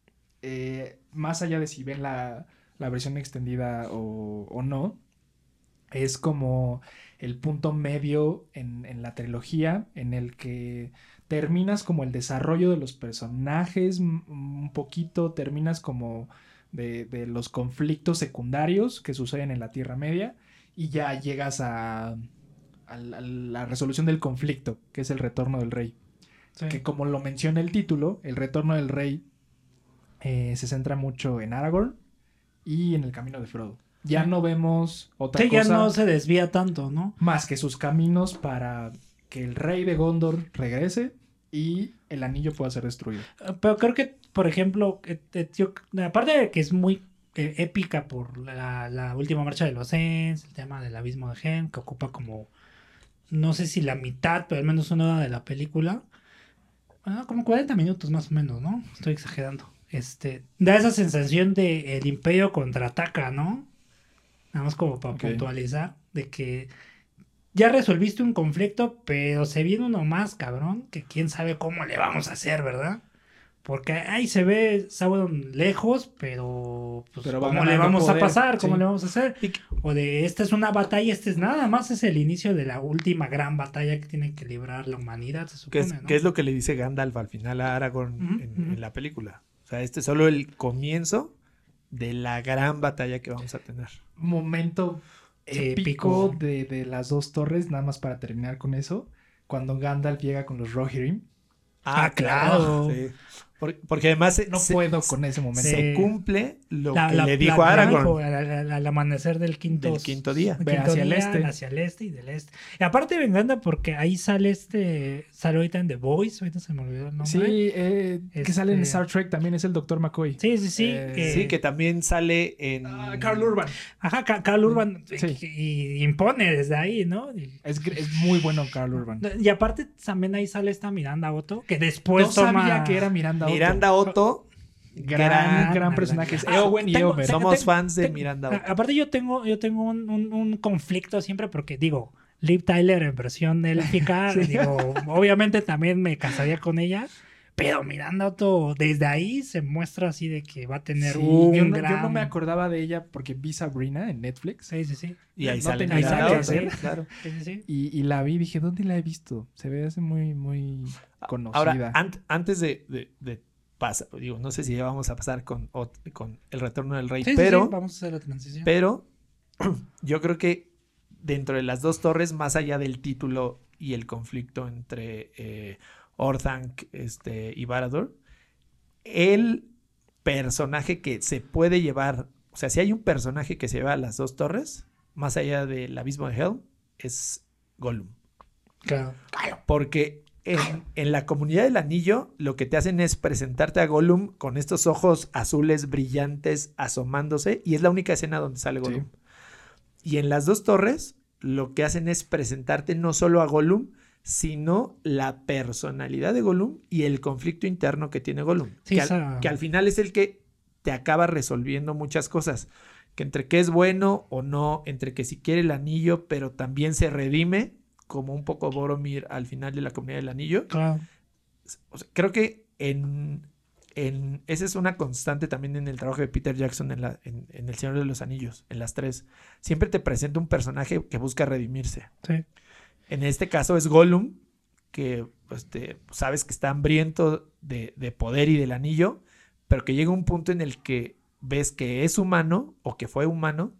eh, más allá de si ven la, la versión extendida o, o no, es como el punto medio en, en la trilogía en el que terminas como el desarrollo de los personajes un poquito, terminas como de, de los conflictos secundarios que suceden en la Tierra Media y ya llegas a, a la- a la resolución del conflicto, que es el retorno del rey que como lo menciona el título, el retorno del rey eh, se centra mucho en Aragorn y en el camino de Frodo. Ya Sí. no vemos otra Sí, ya cosa no se desvía tanto, ¿no? más que sus caminos para que el rey de Gondor regrese y el anillo pueda ser destruido. Pero creo que, por ejemplo, eh, eh, yo- aparte de que es muy eh, épica por la, la última marcha de los Ents, el tema del abismo de Helm, que ocupa como, no sé si la mitad, pero al menos una hora de la película. Bueno, como 40 minutos más o menos, ¿no? Estoy exagerando. Este, da esa sensación de el imperio contraataca, ¿no? Nada más como para puntualizar, de que ya resolviste un conflicto, pero se viene uno más, cabrón, que quién sabe cómo le vamos a hacer, ¿verdad? Porque ahí se ve Sauron lejos, pero pues, Pero ¿cómo le vamos poder, a pasar? ¿Cómo sí. le vamos a hacer? O de esta es una batalla, este es nada más es el inicio de la última gran batalla que tiene que librar la humanidad, se ¿Qué es, ¿no? qué es lo que le dice Gandalf al final a Aragorn en, la película? O sea, este es solo el comienzo de la gran batalla que vamos a tener. Momento Épico. de, de las dos torres, nada más para terminar con eso, cuando Gandalf llega con los Rohirrim. Ah, claro. Sí. Por- porque además No se- puedo con ese momento. se cumple lo La- que la- le la- dijo a la- Aragorn al, amanecer del quinto, del quinto día. quinto hacia el este. Hacia el este y del este. Y aparte me encanta porque ahí sale este. Sale ahorita en The Voice. Ahorita se me olvidó el nombre. Sí, eh, que sale en Este- Star Trek también es el Dr. McCoy. sí, sí. sí, Eh, que- Sí, que también sale en... Ah, Carl Urban. Ajá, Ca- Carl Urban. Sí. Y, y impone desde ahí, ¿no? Y, Es, es muy bueno Carl Urban. y aparte también ahí sale esta Miranda Otto. Que después no toma. sabía que era Miranda Otto. Miranda Otto. Gran, gran- gran personaje. Es Ah, Eowyn y Eomer. Somos tengo- fans de tengo- Miranda Otto. Aparte yo tengo, yo tengo un, un- un conflicto siempre porque digo, Liv Tyler en versión élfica, Sí. digo, obviamente también me casaría con ella, pero Miranda Otto desde ahí se muestra así de que va a tener Sí, un yo, no, yo gran... no me acordaba de ella porque vi Sabrina en Netflix Sí, sí, sí. Y ahí No sale Otto, sí. claro. sí, sí, sí. y, y la vi y dije, ¿dónde la he visto? Se ve así muy, muy conocida. Ahora, ant- antes de, de, de pasar, digo, no sé si ya vamos a pasar con, con El Retorno del Rey, Sí, sí, pero, sí, vamos a hacer la transición. pero yo creo que dentro de las dos torres, más allá del título y el conflicto entre eh, Orthanc este, y Barad-dûr, el personaje que se puede llevar, o sea, si hay un personaje que se lleva a las dos torres, más allá del abismo de Hell, es Gollum. Claro. Porque en, en la comunidad del anillo lo que te hacen es presentarte a Gollum con estos ojos azules brillantes asomándose y es la única escena donde sale Sí. Gollum. Y en las dos torres lo que hacen es presentarte no solo a Gollum, sino la personalidad de Gollum y el conflicto interno que tiene Gollum. Sí, que, al, esa- que al final es el que te acaba resolviendo muchas cosas. Que entre que es bueno o no, entre que si quiere el anillo, pero también se redime, como un poco Boromir al final de la comunidad del anillo. Claro. O sea, creo que en, en- esa es una constante también en el trabajo de Peter Jackson en, la, en, en El Señor de los Anillos, en las tres. Siempre te presenta un personaje que busca redimirse. Sí. En este caso es Gollum, que pues, sabes que está hambriento de, de poder y del anillo, pero que llega un punto en el que ves que es humano o que fue humano,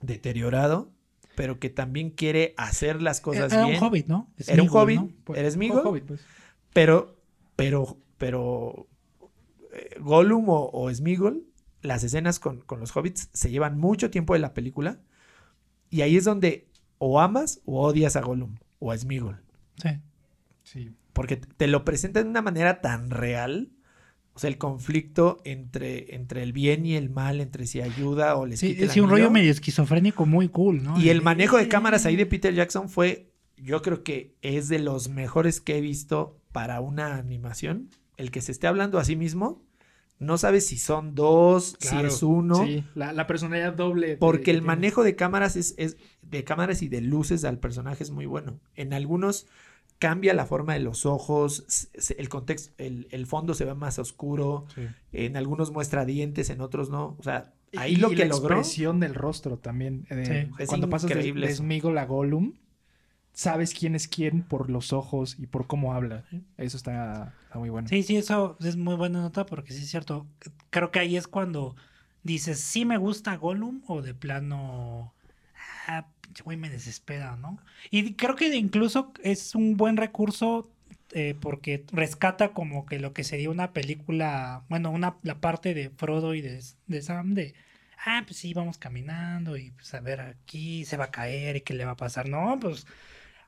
deteriorado, pero que también quiere hacer las cosas Era bien. un hobbit, ¿no? Es Era un hobbit, ¿no? Pues, eres Migo, Hobbit, pues. pero, pero, pero eh, Gollum o, o las escenas con, con los hobbits se llevan mucho tiempo de la película y ahí es donde o amas o odias a Gollum o a Sméagol. Sí. Sí. Porque te lo presentan de una manera tan real. O sea, el conflicto entre, entre el bien y el mal, entre si ayuda o les Sí, sí, un rollo medio esquizofrénico muy cool, ¿no? Y el manejo de cámaras ahí de Peter Jackson fue, yo creo que es de los mejores que he visto para una animación. El que se esté hablando a sí mismo, no sabes si son dos, Claro, si es uno, Sí, la, la personalidad doble. porque que el manejo de cámaras es, es- de cámaras y de luces al personaje es muy bueno. En algunos cambia la forma de los ojos, el contexto, el, el fondo se ve más oscuro, Sí. en algunos muestra dientes, en otros no. O sea, ahí Y lo la que logró. expresión del rostro también. eh, Sí. Es cuando pasas de, increíble de eso. Sméagol a Gollum, sabes quién es quién por los ojos y por cómo habla. Eso está, está muy bueno. Sí, sí, eso es muy buena nota porque sí es cierto. Creo que ahí es cuando dices, sí me gusta Gollum o de plano, ah, güey me desespera, ¿no? Y creo que incluso es un buen recurso eh, porque rescata como que lo que sería una película, bueno, una, la parte de Frodo y de, de Sam de, ah, pues sí, vamos caminando y pues a ver aquí se va a caer y qué le va a pasar. No, pues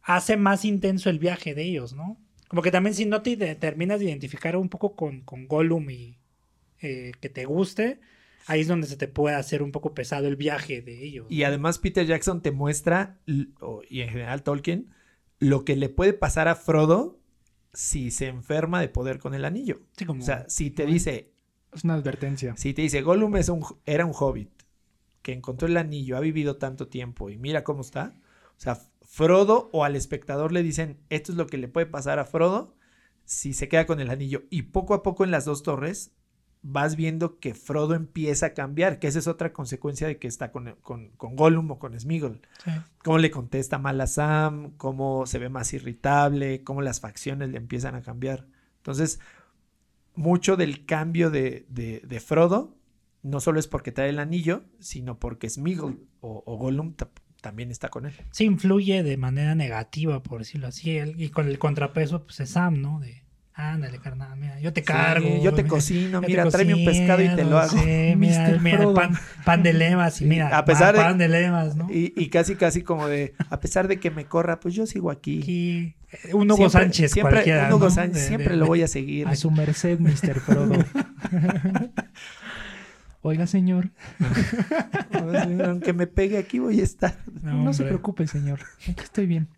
hace más intenso el viaje de ellos, ¿no? Como que también si no te terminas de identificar un poco con, con Gollum y eh, que te guste, ahí es donde se te puede hacer un poco pesado el viaje de ellos. Y además Peter Jackson te muestra, y en general Tolkien, lo que le puede pasar a Frodo si se enferma de poder con el anillo. Sí, como- O sea, si te dice, Es una advertencia. si te dice, Gollum es un, era un hobbit que encontró el anillo, ha vivido tanto tiempo y mira cómo está. O sea, Frodo o al espectador le dicen, esto es lo que le puede pasar a Frodo si se queda con el anillo. Y poco a poco en las dos torres vas viendo que Frodo empieza a cambiar, que esa es otra consecuencia de que está con, con, con Gollum o con Sméagol. Sí. Cómo le contesta mal a Sam, cómo se ve más irritable, cómo las facciones le empiezan a cambiar. Entonces, mucho del cambio de, de- de Frodo no solo es porque trae el anillo, sino porque Sméagol o, o Gollum también está con él. Sí influye de manera negativa, por decirlo así. y con el contrapeso, pues es Sam, ¿no? De, ándale, carnal, mira, yo te cargo. Sí, yo te mira, cocino, yo te mira, tráeme un pescado y te lo hago. cocino, Sí, mira, mira, pan, pan de lemas y mira, a pesar de- pan de lemas, ¿no? Y, y casi, casi como de, a pesar de que me corra, pues yo sigo aquí. Aquí, eh, un Hugo Siempre- Sánchez siempre, cualquiera, un Hugo ¿no? Sánchez, De- siempre de- lo voy a seguir. A su merced, Mr. Frodo. Oiga, señor. Aunque me pegue aquí voy a estar. No, No, se preocupe, señor. Aquí estoy bien.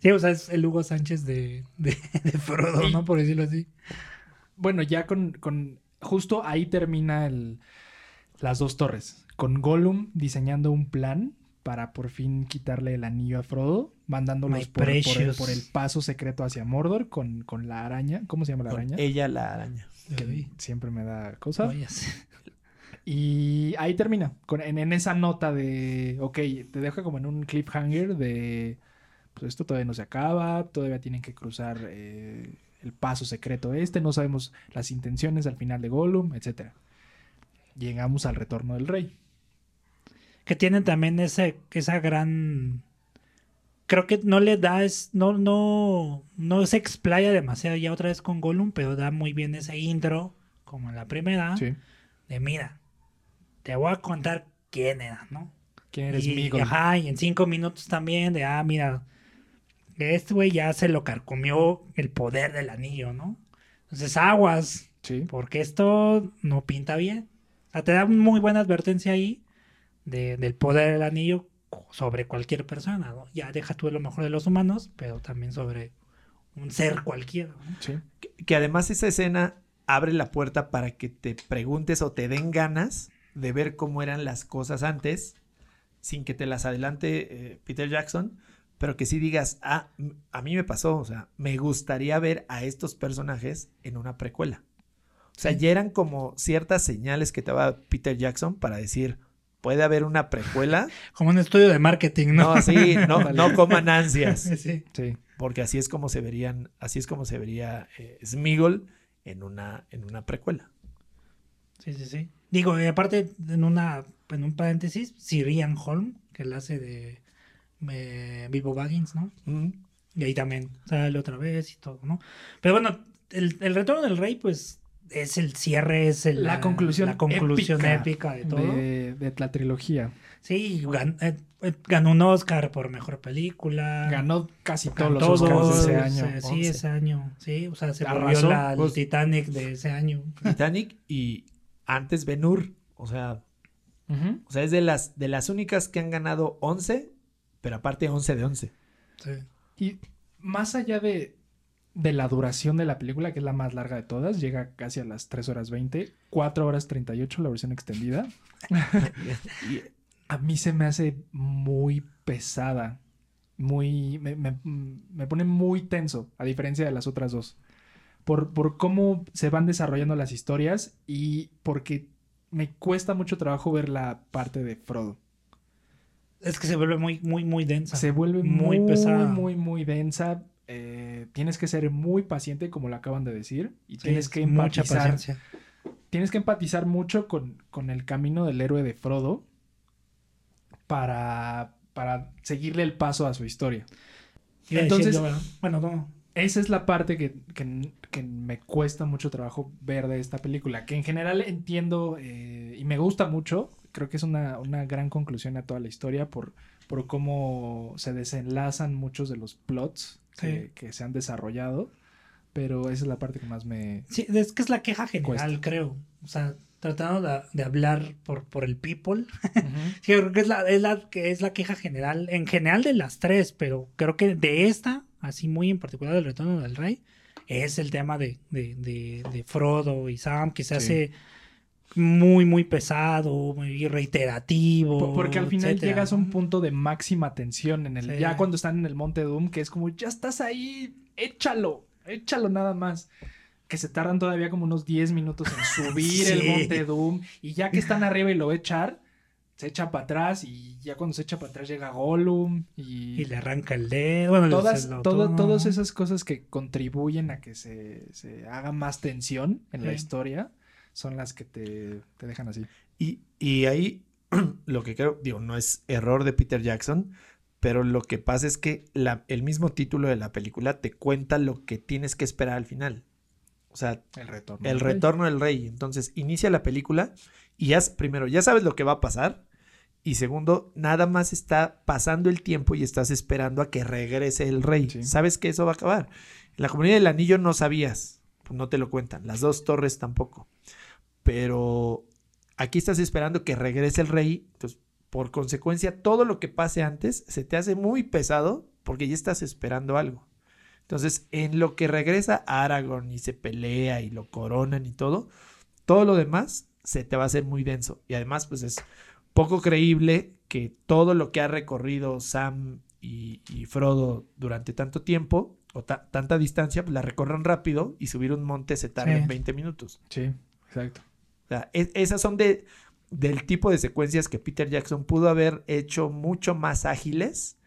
Sí, o sea, es el Hugo Sánchez de, de, de Frodo, ¿no? Por decirlo así. Bueno, ya con, con- justo ahí termina el, las dos torres. Con Gollum diseñando un plan para por fin quitarle el anillo a Frodo, mandándolos por, por el, por el paso secreto hacia Mordor con, con la araña. ¿Cómo se llama la Con araña? ella la araña. Que siempre me da cosa. Y ahí termina, con, en, en esa nota de, ok, te deja como en un cliffhanger de, pues esto todavía no se acaba, todavía tienen que cruzar eh, el paso secreto este, no sabemos las intenciones al final de Gollum, etc. Llegamos al retorno del rey. que tienen también ese, esa gran creo que no le da es no no no se explaya demasiado ya otra vez con Gollum pero da muy bien ese intro como en la primera, Sí. de mira, te voy a contar quién era, ¿no? ¿Quién eres y, Migol? Ajá, y en cinco minutos también de, ah, mira, este güey ya se lo carcomió el poder del anillo, ¿no? Entonces, aguas, Sí. porque esto no pinta bien. O sea, te da una muy buena advertencia ahí de- del poder del anillo sobre cualquier persona, ¿no? Ya deja tú lo mejor de los humanos, pero también sobre un ser cualquiera, ¿no? Sí. Que, que además esa escena abre la puerta para que te preguntes o te den ganas de ver cómo eran las cosas antes, sin que te las adelante eh, Peter Jackson, pero que sí digas, ah, a mí me pasó, o sea, me gustaría ver a estos personajes en una precuela. O sea, ya eran como ciertas señales que te daba Peter Jackson para decir, puede haber una precuela. Como un estudio de marketing, ¿no? No, sí, no, no coman ansias. sí. Sí. Porque así es como se verían, así es como se vería eh, Smeagol en una, en una precuela. Sí, sí, sí. Digo, y aparte, en una en un paréntesis, Sirian Holm, que la hace de eh, Bilbo Baggins, ¿no? Y ahí también sale otra vez y todo, ¿no? Pero bueno, el, el retorno del rey, pues, es el cierre, es el- La conclusión la conclusión épica, épica de todo. De, de la trilogía. Sí, gan- eh, eh, ganó un Oscar por mejor película. Ganó casi Ganó todos los Oscars ese año. eh, sí, 11. ese año. Sí, o sea, se volvió Arrasó, la, el pues. Titanic de ese año. Titanic y antes Ben Hur. O sea, o sea, es de las, de las únicas que han ganado 11, pero aparte 11 de 11. Sí. Y más allá de, de la duración de la película, que es la más larga de todas, llega casi a las 3 horas 20, 4 horas 38 la versión extendida. Y- A mí se me hace muy pesada. Muy. Me, me- me pone muy tenso, a diferencia de las otras dos. Por, por cómo se van desarrollando las historias y porque me cuesta mucho trabajo ver la parte de Frodo. Es que se vuelve muy, muy, muy densa. Se vuelve Muy muy, pesada. muy, muy densa. Eh, tienes que ser muy paciente, como lo acaban de decir. Y Sí, tienes es que empatizar. Tienes que empatizar mucho con, con el camino del héroe de Frodo para, para seguirle el paso a su historia. A Entonces- ¿verdad? bueno, no. Esa es la parte que, que- que me cuesta mucho trabajo ver de esta película, que en general entiendo eh, y me gusta mucho. Creo que es una, una gran conclusión a toda la historia por, por cómo se desenlazan muchos de los plots que, Sí. que se han desarrollado. Pero esa es la parte que más me... Sí, es que es la queja general, Cuesta. creo. O sea, tratando de, de hablar por, por el people. Sí, creo que es la, es la que es la queja general, en general de las tres, pero creo que de esta, así muy en particular del retorno del rey, es el tema de, de, de, de Frodo y Sam, que se Sí. hace muy, muy pesado, muy reiterativo. Po- Porque al final etcétera, llegas a un punto de máxima tensión en el Sí. ya cuando están en el Monte Doom, que es como ya estás ahí, échalo, échalo nada más. Que se tardan todavía como unos 10 minutos en subir el. Monte Doom y ya que están arriba y lo echar, se echa para atrás y ya cuando se echa para atrás llega Gollum y, Y le arranca el dedo. Bueno, todas, todo- todas esas cosas que contribuyen a que se, se haga más tensión en la historia son las que te, te dejan así. Y, y ahí lo que creo, digo, no es error de Peter Jackson, pero lo que pasa es que la- el mismo título de la película te cuenta lo que tienes que esperar al final. O sea, El retorno. el del rey. retorno del rey. Entonces, inicia la película y ya, primero, ya sabes lo que va a pasar. Y segundo, nada más está pasando el tiempo y estás esperando a que regrese el rey. Sí. Sabes que eso va a acabar. En la comunidad del anillo no sabías, pues no te lo cuentan. Las dos torres tampoco. Pero aquí estás esperando que regrese el rey. Entonces, por consecuencia, todo lo que pase antes se te hace muy pesado porque ya estás esperando algo. Entonces, en lo que regresa Aragorn y se pelea y lo coronan y todo, todo lo demás se te va a hacer muy denso. Y además, pues es poco creíble que todo lo que ha recorrido Sam y, y Frodo durante tanto tiempo o ta- tanta distancia, pues la recorran rápido y subir un monte se tarda Sí. en 20 minutos. Sí, exacto. O sea, es- esas son de, del tipo de secuencias que Peter Jackson pudo haber hecho mucho más ágiles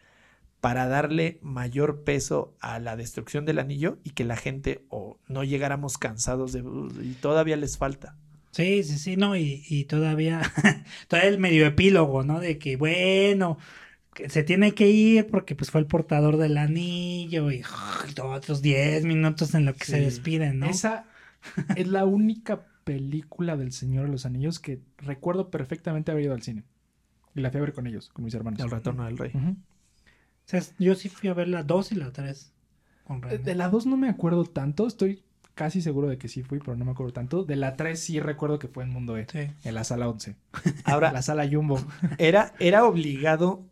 para darle mayor peso a la destrucción del anillo y que la gente o no llegáramos cansados de "Uh, y todavía les falta. Sí, sí, sí, no, y, y todavía, todavía el medio epílogo, ¿no? De que, bueno, que se tiene que ir porque pues fue el portador del anillo y otros 10 minutos en lo que se despiden, ¿no? Esa es la única película del Señor de los Anillos que recuerdo perfectamente haber ido al cine. Y la fui a ver con ellos, con mis hermanos. El retorno del rey. O sea, yo sí fui a ver la 2 y la 3. Con Eh. De la 2 no me acuerdo tanto, estoy casi seguro de que sí fui, pero no me acuerdo tanto. De la 3 sí recuerdo que fue en Mundo E, Sí. en la sala 11, Ahora, la sala Jumbo. era, era obligado,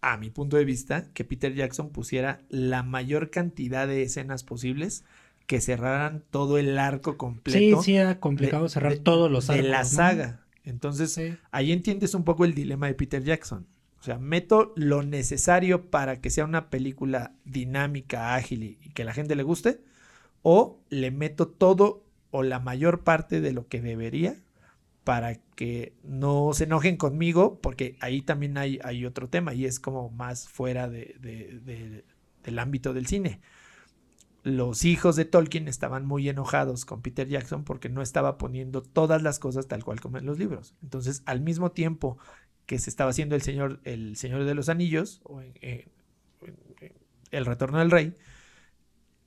a mi punto de vista, que Peter Jackson pusiera la mayor cantidad de escenas posibles que cerraran todo el arco Sí, completo sí, era complicado de- cerrar de- todos los de la arcos, saga. Entonces, Sí. ahí entiendes un poco el dilema de Peter Jackson. O sea, meto lo necesario para que sea una película dinámica, ágil y, y que la gente le guste, o le meto todo o la mayor parte de lo que debería para que no se enojen conmigo, porque ahí también hay, hay otro tema y es como más fuera de- de- de- del ámbito del cine. Los hijos de Tolkien estaban muy enojados con Peter Jackson porque no estaba poniendo todas las cosas tal cual como en los libros. Entonces, al mismo tiempo que se estaba haciendo el Señor, el Señor de los Anillos, o en- en- en- El Retorno del Rey,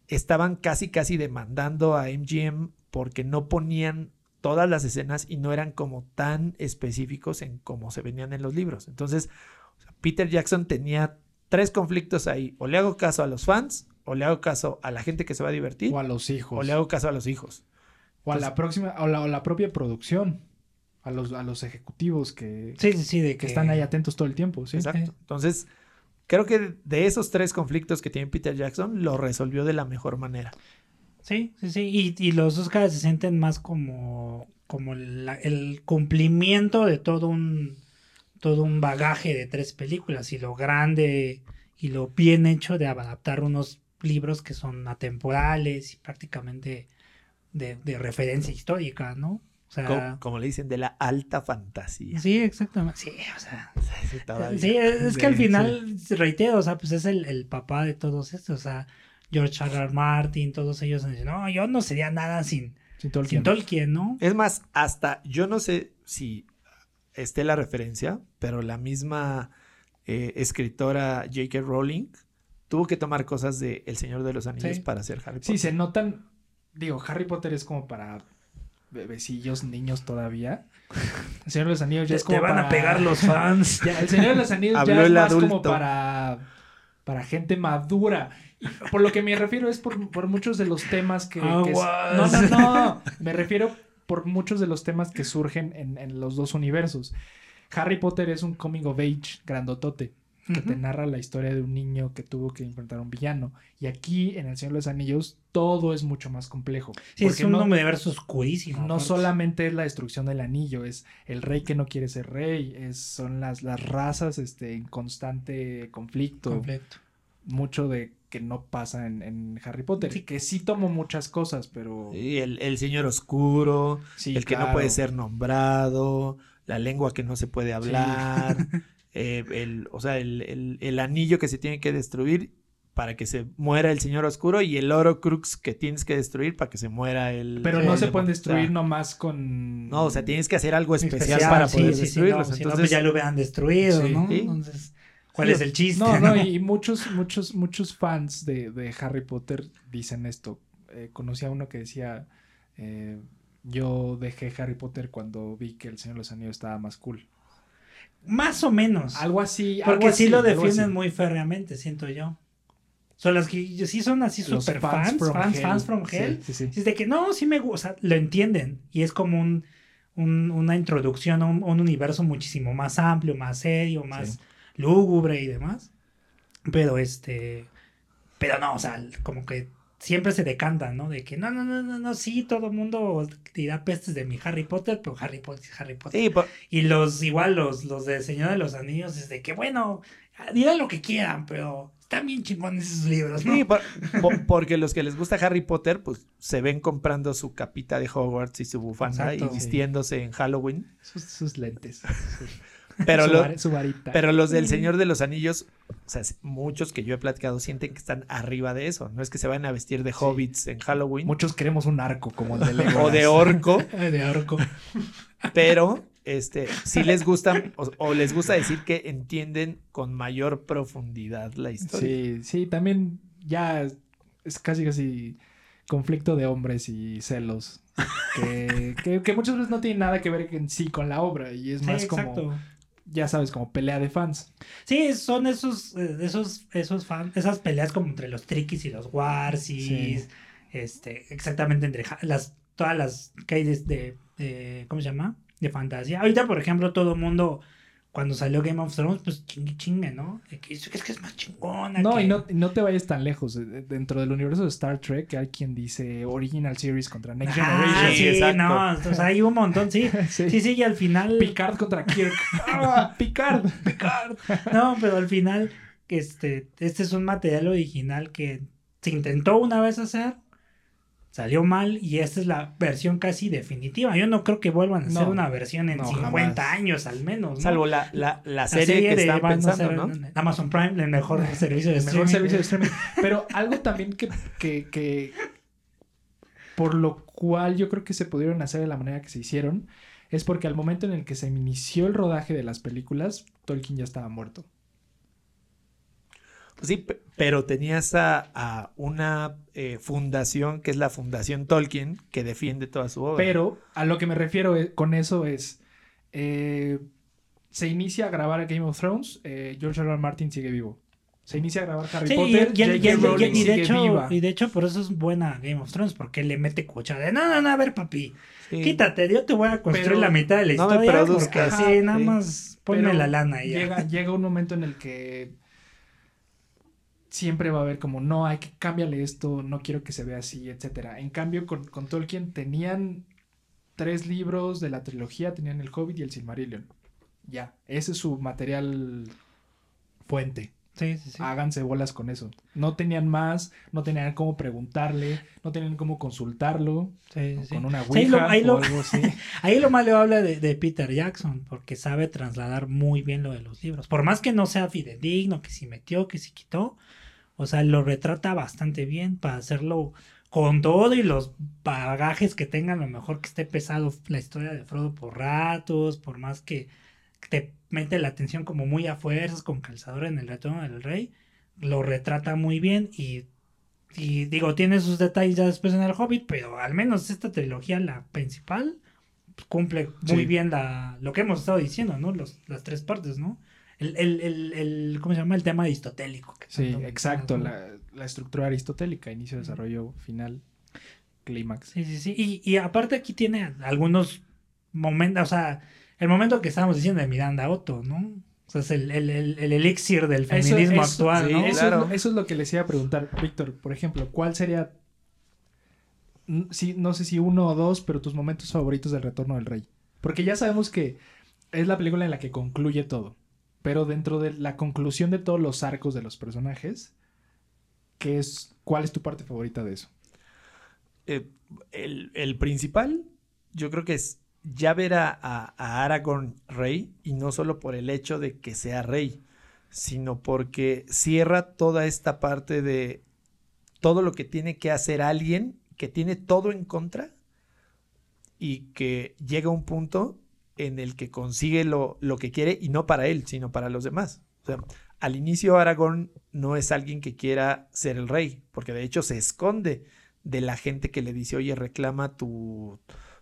estaban casi casi demandando a MGM porque no ponían todas las escenas y no eran como tan específicos en cómo se venían en los libros. Entonces, o sea, Peter Jackson tenía tres conflictos ahí. O le hago caso a los fans, o le hago caso a la gente que se va a divertir, O a los hijos. o le hago caso a los hijos. O a la próxima, o la, o la propia producción. A los, a los ejecutivos que, Sí, sí, sí, de que que, están ahí atentos todo el tiempo, ¿sí? Exacto. Entonces, creo que de esos tres conflictos que tiene Peter Jackson, lo resolvió de la mejor manera. Sí, sí, sí. Y, y los Oscars se sienten más como, como el cumplimiento de todo un, todo un bagaje de tres películas y lo grande y lo bien hecho de adaptar unos libros que son atemporales y prácticamente de referencia histórica, ¿no? O sea, Como, como le dicen, de la alta fantasía. sí, exactamente. Sí, o sea, Sí, es, que al Sí, final, reitero, o sea, pues es el, el papá de todos estos, o sea, George R. R. Martin, todos ellos dicen, no, yo no sería nada sin, Sin Tolkien. sin Tolkien, ¿no? Es más, hasta yo no sé si esté la referencia, pero la misma eh, escritora J.K. Rowling tuvo que tomar cosas de El Señor de los Anillos Sí. para hacer Harry Potter. Sí, se notan. Digo, Harry Potter es como para bebecillos, niños todavía. El Señor de los Anillos ya es como. Te van a pegar los fans. Ya, el Señor de los Anillos Habló ya es más como para. Para gente madura. Y por lo que me refiero es por, por muchos de los temas que. que es- Aguas. no, no, no. Me refiero por muchos de los temas que surgen en, en los dos universos. Harry Potter es un coming of age grandotote que te narra la historia de un niño que tuvo que enfrentar a un villano. Y aquí, en El Señor de los Anillos, todo es mucho más complejo. Sí, es Porque un no, universo oscurísimo. no aparte. solamente es la destrucción del anillo, es el rey que no quiere ser rey, es, son las, las razas este, en constante conflicto. Completo. Mucho de que no pasa en, en Harry Potter. Sí. Que sí tomo muchas cosas, pero... Sí, el, el Señor Oscuro, sí, el que no puede ser nombrado, la lengua que no se puede hablar, eh, el, o sea, el, el- el anillo que se tiene que destruir para que se muera el Señor Oscuro y el oro crux que tienes que destruir para que se muera el... Pero el no se pueden O sea, destruir nomás con... No, o sea, tienes que hacer algo especial, Especial, para sí, poder sí, sí, destruirlos. no, si no, Entonces, pues ya lo hubieran destruido, Sí. ¿no? Sí. Entonces, ¿cuál Sí. es el chiste? No, no, y muchos, muchos, muchos fans de, de Harry Potter dicen esto. Eh, conocí a uno que decía, eh, yo dejé Harry Potter cuando vi que el Señor de los Anillos estaba más cool. Más o menos. Algo así. Porque algo sí así, lo defienden muy férreamente, siento yo. Son las que sí son así Los super fans, from fans, hell. fans from Sí, hell. Sí, sí. Es de que no, sí me gusta, lo entienden. Y es como un, un- una introducción a un, un universo muchísimo más amplio, más serio, más Sí. lúgubre y demás. Pero este. Pero no, o sea, como que siempre se decantan, ¿no? De que no, no, no, no, no, sí, todo el mundo dirá pestes de mi Harry Potter, pero Harry Potter es Harry Potter. sí, Y los, igual los, los de Señor de los Anillos, es de que, bueno, dirán lo que quieran, pero están bien chingones esos libros, ¿no? sí, por- por- porque los que les gusta Harry Potter, pues se ven comprando su capita de Hogwarts y su bufanda Exacto. y vistiéndose en Halloween. Sus, sus lentes. Pero, su, lo- var- su varita. pero los del Señor de los Anillos, o sea, muchos que yo he platicado sienten que están arriba de eso. No es que se vayan a vestir de hobbits en Halloween Muchos queremos un arco como el de Legolas. o de orco, de orco. pero este sí les gusta o, o les gusta decir que entienden con mayor profundidad la historia. Sí, sí, también ya es casi casi conflicto de hombres y celos. Que, que, que muchas veces no tiene nada que ver en sí con la obra. Y es Sí, más como, exacto. Ya sabes, como pelea de fans. Sí, son esos, eh, esos, esos fan, esas peleas como entre los triquis y los warsis. Sí. Este, exactamente entre las, todas las que hay de, de- de- ¿cómo se llama? De fantasía. Ahorita, por ejemplo, todo el mundo, cuando salió Game of Thrones, pues chingue, chingue, ¿no? Es que es, que es más chingona. No, que- y no, y no te vayas tan lejos. Eh, Dentro del universo de Star Trek hay quien dice Original Series contra Next Ah, Generation. sí, exacto. no, o sea, hay un montón, sí. Sí. Sí, sí, y al final. Picard contra Kirk. ¡Ah, Picard! Picard. No, pero al final, este, este es un material original que se intentó una vez hacer, salió mal y esta es la versión casi definitiva. Yo no creo que vuelvan a hacer No, una versión en no, 50 jamás. años al menos. ¿no? Salvo la, la, la La serie, que de Amazon Prime, el mejor servicio de El mejor servicio de streaming. Pero algo también que, que, que por lo cual yo creo que se pudieron hacer de la manera que se hicieron es porque al momento en el que se inició el rodaje de las películas, Tolkien ya estaba muerto. Sí, pe- pero tenías a, a una eh, fundación que es la Fundación Tolkien que defiende toda su obra. Pero a lo que me refiero e- con eso es, eh, se inicia a grabar Game of Thrones, eh, George R. R. Martin sigue vivo. Se inicia a grabar Harry Sí, Potter, y- y- J.K. y- y- Rowling y de hecho, viva. y de hecho por eso es buena Game of Thrones, porque le mete cuchara de, no, no, no, a ver papi, Sí. quítate, yo te voy a construir Pero la mitad de la no me historia, porque así nada Sí. más ponme Pero la lana y ya. llega, llega un momento en el que siempre va a haber como, no, hay que cambiarle esto, no quiero que se vea así, etcétera. En cambio, con, con Tolkien tenían tres libros de la trilogía, tenían El Hobbit y El Silmarillion. Ya, ese es su material fuente. Sí, sí, sí. Háganse bolas con eso. No tenían más, no tenían cómo preguntarle, no tenían cómo consultarlo Sí, con una Sí, ahí lo- ouija ahí lo- o algo así. Ahí lo malo habla de, de Peter Jackson, porque sabe trasladar muy bien lo de los libros. Por más que no sea fidedigno, que si metió, que si quitó, o sea, lo retrata bastante bien para hacerlo con todo y los bagajes que tengan, a lo mejor que esté pesado la historia de Frodo por ratos, por más que te mete la atención como muy a fuerzas con calzador en el retorno del rey, lo retrata muy bien y, y digo, tiene sus detalles ya después en el Hobbit, pero al menos esta trilogía, la principal, cumple muy Sí. bien la, lo que hemos estado diciendo, ¿no? Los, las tres partes, ¿no? El, el, el, el- ¿cómo se llama? El tema aristotélico. que Sí, exacto. La, la estructura aristotélica, inicio, desarrollo, final, clímax. Sí, sí, sí. Y, y aparte aquí tiene algunos momentos, o sea, el momento que estábamos diciendo de Miranda Otto, ¿no? O sea, es el, el, el, el elixir del feminismo eso- actual, sí, ¿no? Eso, claro. es, lo- eso es lo que les iba a preguntar, Víctor. Por ejemplo, ¿cuál sería, sí, no sé si uno o dos, pero tus momentos favoritos del Retorno del Rey? Porque ya sabemos que es la película en la que concluye todo. Pero dentro de la conclusión de todos los arcos de los personajes, ¿qué es, ¿cuál es tu parte favorita de eso? Eh, el, el principal, yo creo que es ya ver a, a- a Aragorn rey, y no solo por el hecho de que sea rey, sino porque cierra toda esta parte de todo lo que tiene que hacer alguien que tiene todo en contra y que llega a un punto en el que consigue lo, lo que quiere y no para él, sino para los demás. O sea, al inicio Aragorn no es alguien que quiera ser el rey, porque de hecho se esconde de la gente que le dice, oye, reclama tu,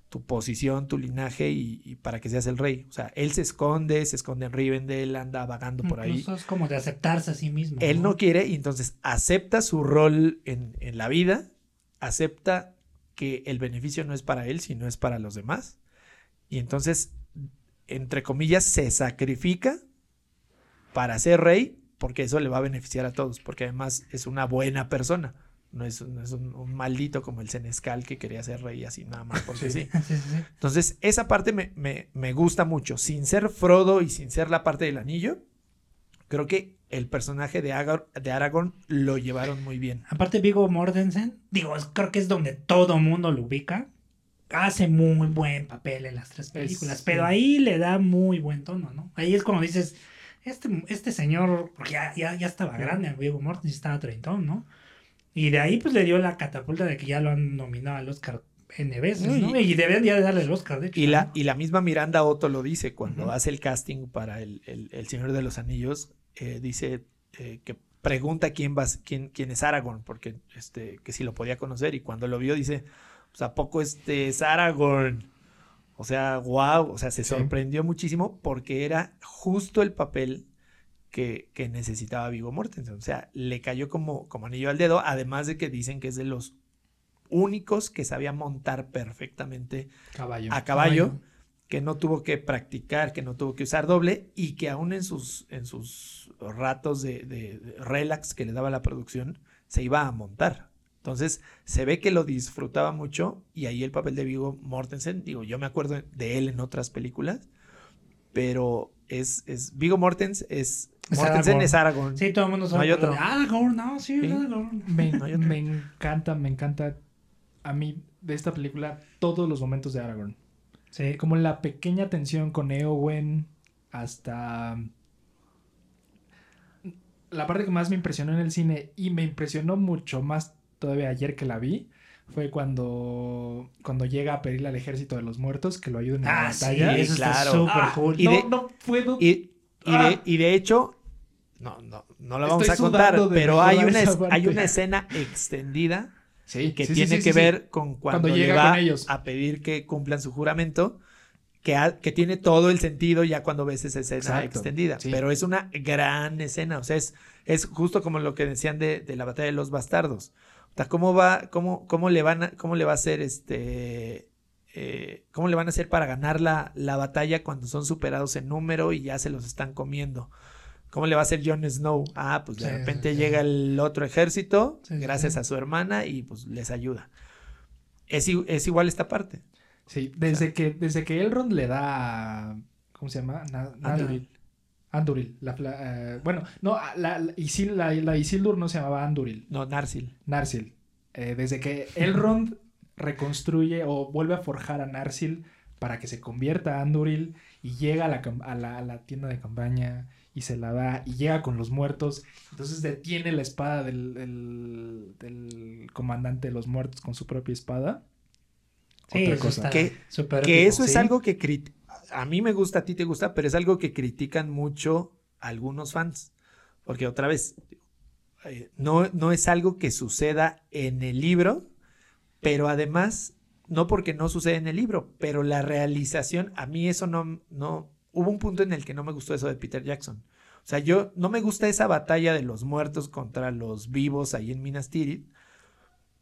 tu posición, tu linaje y, y para que seas el rey. O sea, él se esconde, se esconde en Rivendell, anda vagando por ahí. Incluso es como de aceptarse a sí mismo. Él no quiere y entonces acepta su rol en, en la vida, acepta que el beneficio no es para él, sino es para los demás. Y entonces, entre comillas, se sacrifica para ser rey, porque eso le va a beneficiar a todos, porque además es una buena persona. No es, no es un, un maldito como el Senescal que quería ser rey así nada más porque sí. Entonces, esa parte me, me- me gusta mucho. Sin ser Frodo y sin ser la parte del anillo, creo que el personaje de, Agar- de Aragorn lo llevaron muy bien. Aparte, Vigo Mortensen, digo, creo que es donde todo mundo lo ubica. Hace muy buen papel en las tres películas, pero ahí le da muy buen tono, ¿no? Ahí es cuando dices, este, este señor, porque ya, ya, ya estaba grande, Vigo Mortensen estaba treintón, ¿no? Y de ahí pues le dio la catapulta de que ya lo han nominado al Oscar N veces, No, y- Y, deben ya darle el Oscar, de hecho. Y la, ¿no? y la misma Miranda Otto lo dice cuando Ujú. hace el casting para el, el- el Señor de los Anillos. eh, dice eh, que pregunta quién, va, quién, quién es Aragorn, porque este, que si lo podía conocer, y cuando lo vio dice, pues ¿a poco este es Aragorn? O sea, wow, o sea, se sorprendió muchísimo porque era justo el papel que, que, necesitaba Vigo Mortensen. O sea, le cayó como, como anillo al dedo, además de que dicen que es de los únicos que sabía montar perfectamente Caballo. a caballo, que no tuvo que practicar, que no tuvo que usar doble y que aún en sus, en sus ratos de, de- de relax que le daba la producción, se iba a montar. Entonces se ve que lo disfrutaba mucho y ahí el papel de Vigo Mortensen, digo, yo me acuerdo de él en otras películas, pero es, es Vigo Mortensen es, Es Mortensen Aragorn. es Aragorn. Sí, todo el mundo No hay sabe. otro. Aragorn, no, sí, Sí. Aragorn. Me, No hay otro. me encanta, me encanta a mí de esta película todos los momentos de Aragorn. Sí, Como la pequeña tensión con Eowyn hasta la parte que más me impresionó en el cine y me impresionó mucho más todavía ayer que la vi fue cuando cuando llega a pedirle al ejército de los muertos que lo ayuden en la Ah, sí, batalla. eso claro. está súper Ah, cool. y no, de- no puedo. Y, y, Ah. de, y de hecho, no, no, no lo vamos Estoy a contar, pero hay una, hay una escena extendida sí, que sí, sí, tiene sí, que sí, sí. ver con cuando, Cuando le llega va con ellos. a pedir que cumplan su juramento, que, ha- que tiene todo el sentido ya cuando ves esa escena Exacto, extendida. sí. Pero es una gran escena, o sea, es, es justo como lo que decían de, de la batalla de los bastardos. Sea, ¿cómo va, cómo, cómo le van a, cómo le va a hacer este... eh, ¿Cómo le van a hacer para ganar la, la batalla cuando son superados en número y ya se los están comiendo? ¿Cómo le va a hacer Jon Snow? Ah, pues de Sí, repente sí, sí. llega el otro ejército, gracias a su hermana, y pues les ayuda. Es, igual esta parte. Sí, desde que desde que Elrond le da ¿cómo se llama? Na-. Anduril, la fla- eh, bueno, no, la, la, Isil- la- la Isildur no se llamaba Anduril, No, Narsil. Narsil. Eh, desde que Elrond reconstruye o vuelve a forjar a Narsil para que se convierta a Anduril y llega a la, cam- a la, a la tienda de campaña y se la da y llega con los muertos. Entonces detiene la espada del, del, del comandante de los muertos con su propia espada. Sí, Otra eso cosa. está Que- eso es algo que crit- a mí me gusta, a ti te gusta, pero es algo que critican mucho algunos fans. Porque otra vez, eh, no, no es algo que suceda en el libro, pero además, no porque no sucede en el libro, pero la realización, a mí eso no, no, hubo un punto en el que no me gustó eso de Peter Jackson. O sea, yo no me gusta esa batalla de los muertos contra los vivos ahí en Minas Tirith,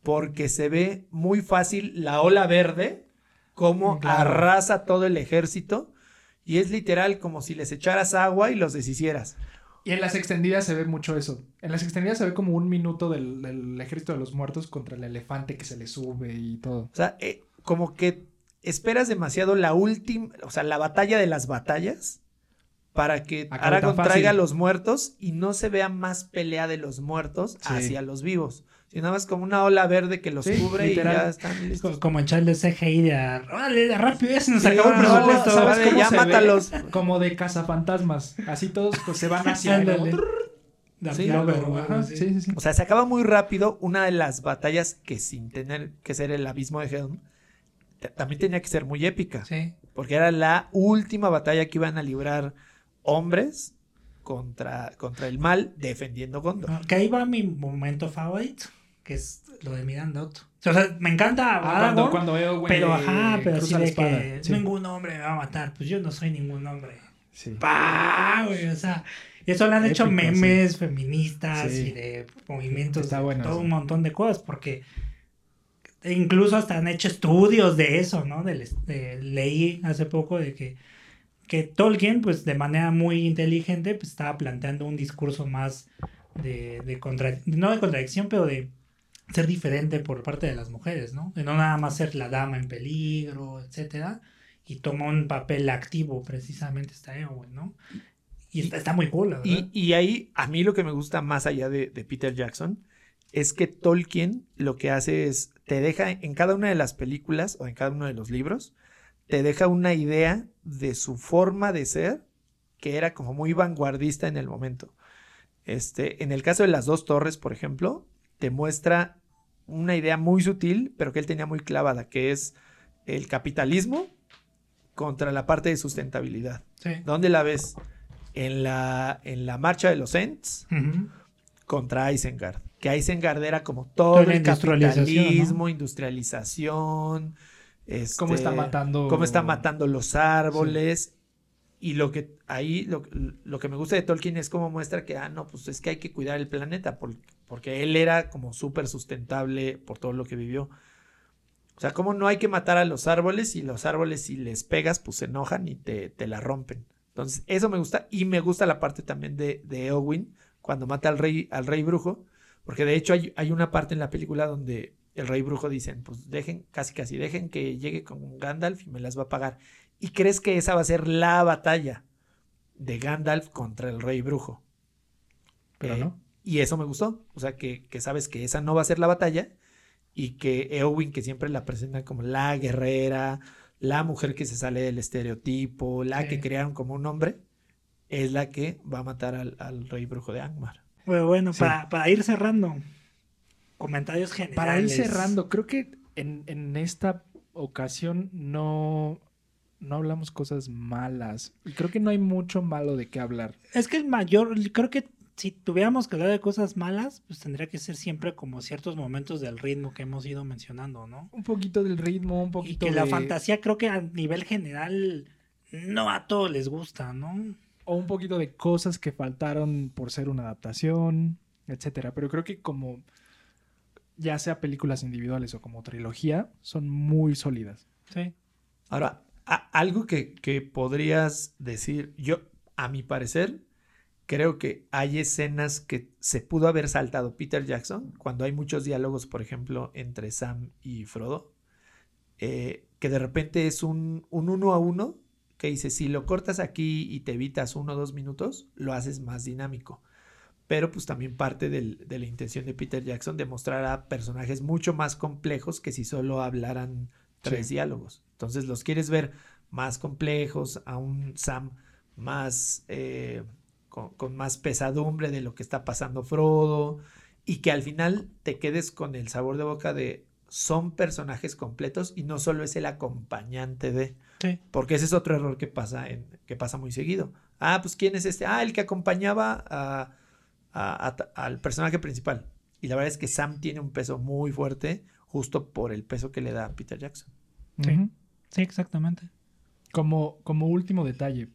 porque se ve muy fácil la ola verde, como Claro. arrasa todo el ejército, y es literal como si les echaras agua y los deshicieras. Y en las extendidas se ve mucho eso. En las extendidas se ve como un minuto del, del ejército de los muertos contra el elefante que se le sube y todo. O sea, eh, como que esperas demasiado la última, o sea, la batalla de las batallas para que Acabe Aragorn traiga a los muertos y no se vea más pelea de los muertos Sí. hacia los vivos. Sino nada más como una ola verde que los Sí, cubre literal. y ya están listos. Como echarle CGI de a- de rápido, ya se nos Sí, acabó el no, presupuesto. ¿sabes ¿Sabes cómo ya se ve? mátalos. Como de cazafantasmas. Así todos pues, se van hacia Ajá, o sí, sí, sea, se acaba muy rápido una de las batallas que sin tener que ser el abismo de Helm, también tenía que ser muy épica. Sí. Porque era la última batalla que iban a librar hombres contra, contra el mal defendiendo Gondor. No, Que ahí va mi momento favorito, que es lo de Miranda Otto. O sea, me encanta Ah, cuando, Aragorn, cuando pero le ajá, pero así de espada. que Sí. ningún hombre me va a matar. Pues yo no soy ningún hombre. Sí. ¡Pah! güey! O sea, y eso lo han hecho memes feministas Sí. y de movimientos, Está bueno todo un montón de cosas, porque incluso hasta han hecho estudios de eso, ¿no? De- leí hace poco de que, que Tolkien, pues de manera muy inteligente, pues estaba planteando un discurso más de, de contra- no de contradicción, pero de ser diferente por parte de las mujeres, ¿no? De no nada más ser la dama en peligro, etcétera, y toma un papel activo precisamente esta Eowyn, ¿no? Y está, está muy cool, la verdad. Y, y ahí, a mí lo que me gusta más allá de, de Peter Jackson es que Tolkien lo que hace es, te deja en cada una de las películas o en cada uno de los libros, te deja una idea de su forma de ser que era como muy vanguardista en el momento. Este, en el caso de las dos torres, por ejemplo, te muestra una idea muy sutil, pero que él tenía muy clavada, que es el capitalismo contra la parte de sustentabilidad. Sí. ¿Dónde la ves? En la, en la marcha de los Ents, contra Isengard. Que Isengard era como todo Toda el industrialización, capitalismo, industrialización. Cómo está este, matando- Cómo está matando los árboles. Y lo que ahí, lo, lo que me gusta de Tolkien es cómo muestra que, ah, no, pues es que hay que cuidar el planeta, por- porque él era como súper sustentable por todo lo que vivió. O sea, cómo no hay que matar a los árboles y los árboles si les pegas, pues se enojan y te, te la rompen. Entonces, eso me gusta. Y me gusta la parte también de, de Eowyn, cuando mata al rey, al rey brujo, porque de hecho hay, hay una parte en la película donde el rey brujo dicen, pues dejen, casi casi, dejen que llegue con Gandalf y me las va a pagar. Y crees que esa va a ser la batalla de Gandalf contra el rey brujo. Pero Eh, no. Y eso me gustó. O sea, que, que sabes que esa no va a ser la batalla y que Eowyn, que siempre la presentan como la guerrera, la mujer que se sale del estereotipo, la Sí. que crearon como un hombre, es la que va a matar al, al rey brujo de Angmar. Bueno, bueno Sí. para, para ir cerrando, comentarios generales. Para ir cerrando, creo que en, en esta ocasión no, no hablamos cosas malas. Y creo que no hay mucho malo de qué hablar. Es que el mayor, creo que si tuviéramos que hablar de cosas malas, pues tendría que ser siempre como ciertos momentos del ritmo que hemos ido mencionando, ¿no? Un poquito del ritmo, un Y poquito que la fantasía creo que a nivel general no a todos les gusta, ¿no? O un poquito de cosas que faltaron por ser una adaptación, etcétera. Pero creo que como ya sea películas individuales o como trilogía, son muy sólidas. Sí. Ahora, algo que, que podrías decir, yo, a mi parecer, creo que hay escenas que se pudo haber saltado Peter Jackson cuando hay muchos diálogos, por ejemplo, entre Sam y Frodo, eh, que de repente es un, un uno a uno que dice, si lo cortas aquí y te evitas uno o dos minutos, lo haces más dinámico. Pero pues también parte del- de la intención de Peter Jackson de mostrar a personajes mucho más complejos que si solo hablaran tres Sí. diálogos. Entonces los quieres ver más complejos, a un Sam más eh, con, con más pesadumbre de lo que está pasando Frodo y que al final te quedes con el sabor de boca de son personajes completos y no solo es el acompañante de Sí. porque ese es otro error que pasa en, que pasa muy seguido. Ah, pues quién es este? Ah, el que acompañaba a- a- a- al personaje principal. Y la verdad es que Sam tiene un peso muy fuerte justo por el peso que le da a Peter Jackson. Sí. Sí, exactamente. Como, como último detalle,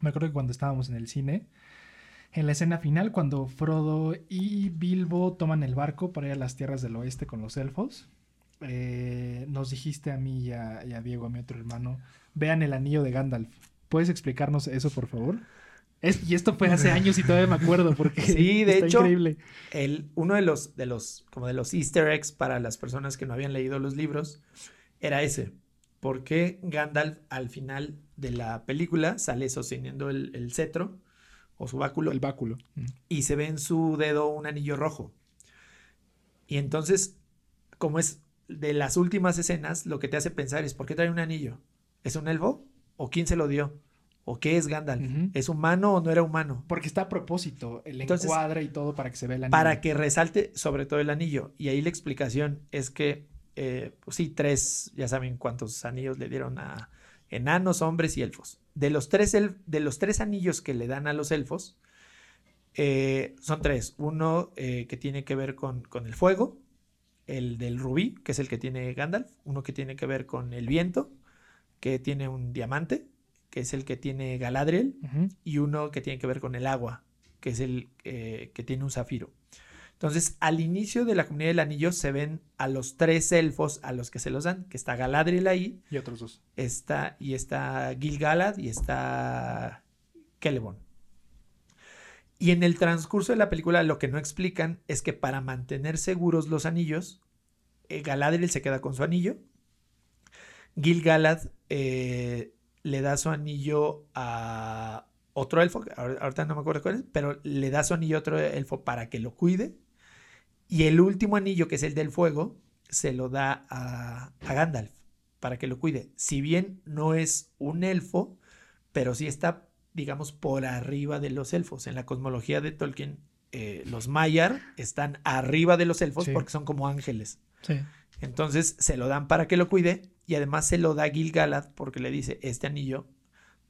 me acuerdo que cuando estábamos en el cine, en la escena final, cuando Frodo y Bilbo toman el barco para ir a las tierras del oeste con los elfos, eh, nos dijiste a mí y a, y a Diego, a mi otro hermano, vean el anillo de Gandalf. ¿Puedes explicarnos eso, por favor? Es- y esto fue hace años y todavía me acuerdo porque Sí, de está hecho, increíble. El, uno de los, de los, como de los easter eggs para las personas que no habían leído los libros era ese. Porque Gandalf al final de la película sale sosteniendo el, el cetro o su báculo El báculo. y se ve en su dedo un anillo rojo. Y entonces, como es de las últimas escenas, lo que te hace pensar es, ¿por qué trae un anillo? ¿Es un elfo? ¿O quién se lo dio? ¿O qué es Gandalf? ¿Es humano o no era humano? Porque está a propósito, el Entonces, encuadre y todo para que se vea el anillo. Para que resalte sobre todo el anillo. Y ahí la explicación es que, eh, pues sí, tres, ya saben cuántos anillos le dieron a enanos, hombres y elfos. De los tres, el- de los tres anillos que le dan a los elfos, eh, son tres. Uno eh, que tiene que ver con, con el fuego, el del rubí, que es el que tiene Gandalf, uno que tiene que ver con el viento, que tiene un diamante, que es el que tiene Galadriel, y uno que tiene que ver con el agua, que es el que tiene un zafiro. Entonces, al inicio de la comunidad del anillo se ven a los tres elfos a los que se los dan, que está Galadriel ahí, Y otros dos. está, y está Gil-galad y está Celeborn. Y en el transcurso de la película lo que no explican es que para mantener seguros los anillos, eh, Galadriel se queda con su anillo, Gil-galad eh, le da su anillo a otro elfo, ahor- ahorita no me acuerdo cuál es, pero le da su anillo a otro elfo para que lo cuide. Y el último anillo, que es el del fuego, se lo da a, a Gandalf para que lo cuide. Si bien no es un elfo, pero sí está, digamos, por arriba de los elfos. En la cosmología de Tolkien, eh, los Maiar están arriba de los elfos Sí. porque son como ángeles. Sí. Entonces se lo dan para que lo cuide y además se lo da Gil-galad porque le dice, este anillo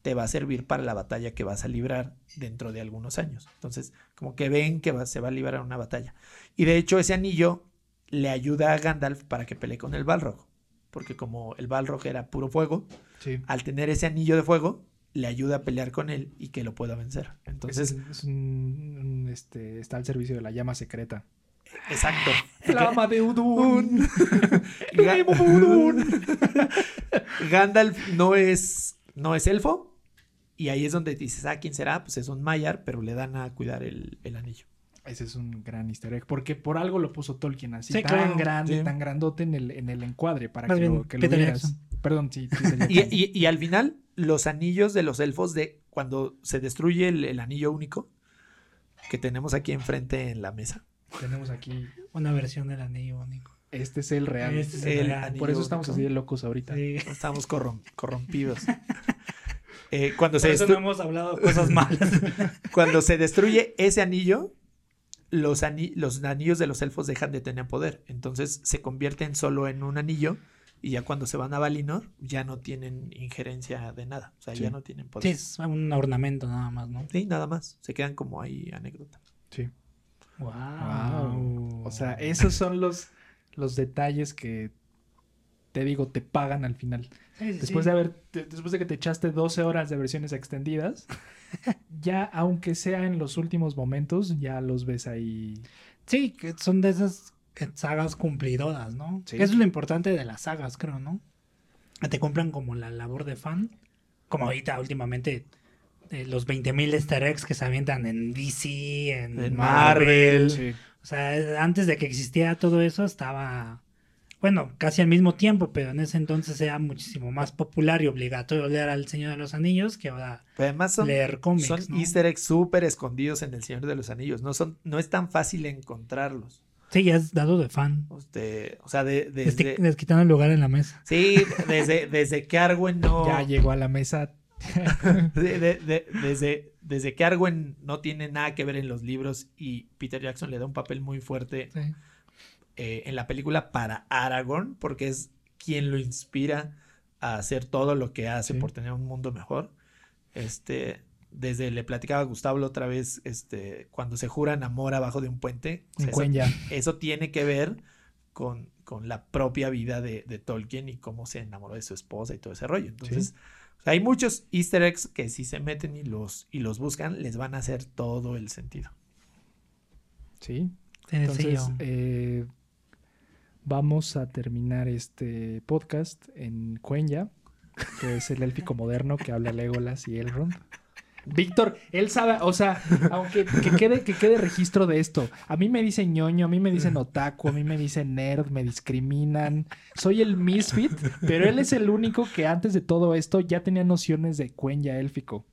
te va a servir para la batalla que vas a librar dentro de algunos años. Entonces, como que ven que va- se va a librar una batalla. Y de hecho, ese anillo le ayuda a Gandalf para que pelee con el Balrog. Porque como el Balrog era puro fuego, Sí. al tener ese anillo de fuego, le ayuda a pelear con él y que lo pueda vencer. Entonces, es un- un, este, está al servicio de la llama secreta. exacto. Flama de Udun. Ga- Gandalf no es, no es elfo. Y ahí es donde dices, ah, ¿quién será? Pues es un Maiar, pero le dan a cuidar el, el anillo. Ese es un gran easter egg, porque por algo lo puso Tolkien así, Sí, tan claro. grande, Sí. tan grandote en el, en el encuadre, para Más que, bien, lo, que lo vieras. Perdón, sí. Y, y- y al final, los anillos de los elfos, de cuando se destruye el, el anillo único que tenemos aquí enfrente en la mesa. Tenemos aquí, Una versión del anillo único. este es el real. Este es El real. anillo por eso estamos así de locos ahorita. Sí. Estamos corrom- corrompidos. Eh, cuando, Por se eso no hemos hablado de cosas malas. cuando se destruye ese anillo, los, ani- los anillos de los elfos dejan de tener poder. Entonces se convierten solo en un anillo. Y ya cuando se van a Valinor, ya no tienen injerencia de nada. O sea, Sí. ya no tienen sí, poder. es un ornamento nada más, ¿no? Sí, nada más. Se quedan como ahí anécdota. Sí. Wow. Wow. O sea, esos son los, los detalles que te digo, te pagan al final. Sí, sí, Después sí. de haber, de- después de que te echaste 12 horas de versiones extendidas, ya aunque sea en los últimos momentos, ya los ves ahí. Sí, que son de esas sagas cumplidoras, ¿no? Eso es lo importante de las sagas, creo, ¿no? Te cumplan como la labor de fan. Como ahorita, últimamente, eh, los 20.000 easter eggs que se avientan en DC, en, En Marvel. Marvel. O sea, antes de que existiera todo eso, estaba, bueno, casi al mismo tiempo, pero en ese entonces era muchísimo más popular y obligatorio leer al Señor de los Anillos que ahora Pero además son, leer cómics, son ¿no? easter eggs súper escondidos en El Señor de los Anillos. No, son, no es tan fácil encontrarlos. Sí, ya es dado de fan. Usted, o sea, de- Les, desde... les quitaron el lugar en la mesa. Sí, desde, desde que Arwen no... Ya llegó a la mesa. de- de- de- desde, desde que Arwen no tiene nada que ver en los libros y Peter Jackson le da un papel muy fuerte Sí. Eh, en la película para Aragorn, porque es quien lo inspira a hacer todo lo que hace Sí. por tener un mundo mejor. Este, desde le platicaba a Gustavo otra vez, este, cuando se juran amor abajo de un puente, o sea, En eso, tiene que ver con, con la propia vida de, de Tolkien y cómo se enamoró de su esposa y todo ese rollo. Entonces, o sea, hay muchos easter eggs que si se meten y los, y los buscan, les van a hacer todo el sentido. Sí. Entonces, eh, vamos a terminar este podcast en Cuenya, que es el élfico moderno que habla Legolas y Elrond. Víctor, él sabe, o sea, aunque que quede, que quede registro de esto. A mí me dicen ñoño, a mí me dicen otaku, a mí me dicen nerd, me discriminan. Soy el misfit, pero él es el único que antes de todo esto ya tenía nociones de cuenya élfico.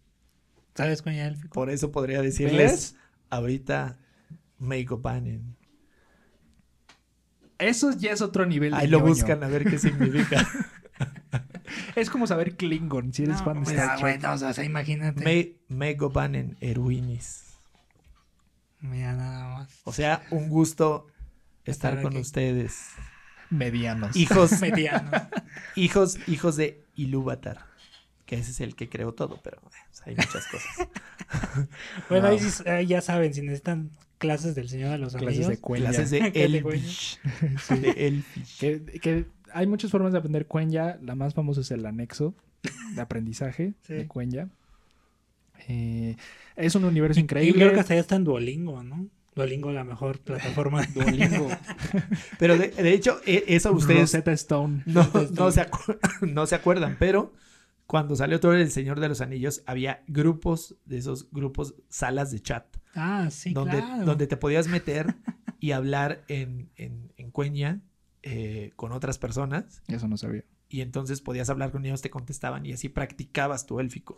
¿Sabes cuál es el Por eso podría decirles ¿Ves? ahorita Make Bannon. Eso ya es otro nivel de Ahí lo ñoño. buscan a ver qué significa. Es como saber Klingon, si eres No, fan de mira, Star Trek. güey, o sea, imagínate. May, Make Bannon Eruinis. Mira, nada más. O sea, un gusto estar Estar con aquí. ustedes. Medianos. Hijos, Mediano. hijos, hijos de Ilúvatar. Que ese es el que creó todo, pero eh, o sea, hay muchas cosas. Bueno, ahí Wow. sí- ahí ya saben, si necesitan clases del Señor de los Clases Anillos. de cuenya. Clases de ¿Qué te Elvish. De Elvish. Que, que hay muchas formas de aprender cuenya. La más famosa es el anexo de aprendizaje Sí. de cuenya. Eh, es un universo Y increíble. creo que hasta ya está en Duolingo, ¿no? Duolingo la mejor plataforma. Duolingo. Pero de, de hecho, e- eso ustedes Rosetta Stone. no, no se acu- no se acuerdan, pero cuando salió todo El Señor de los Anillos, había grupos de esos grupos, salas de chat, Ah, sí, donde, claro. donde te podías meter y hablar en, en, en cueña eh, con otras personas. Eso no sabía. Y entonces podías hablar con ellos, te contestaban y así practicabas tu élfico.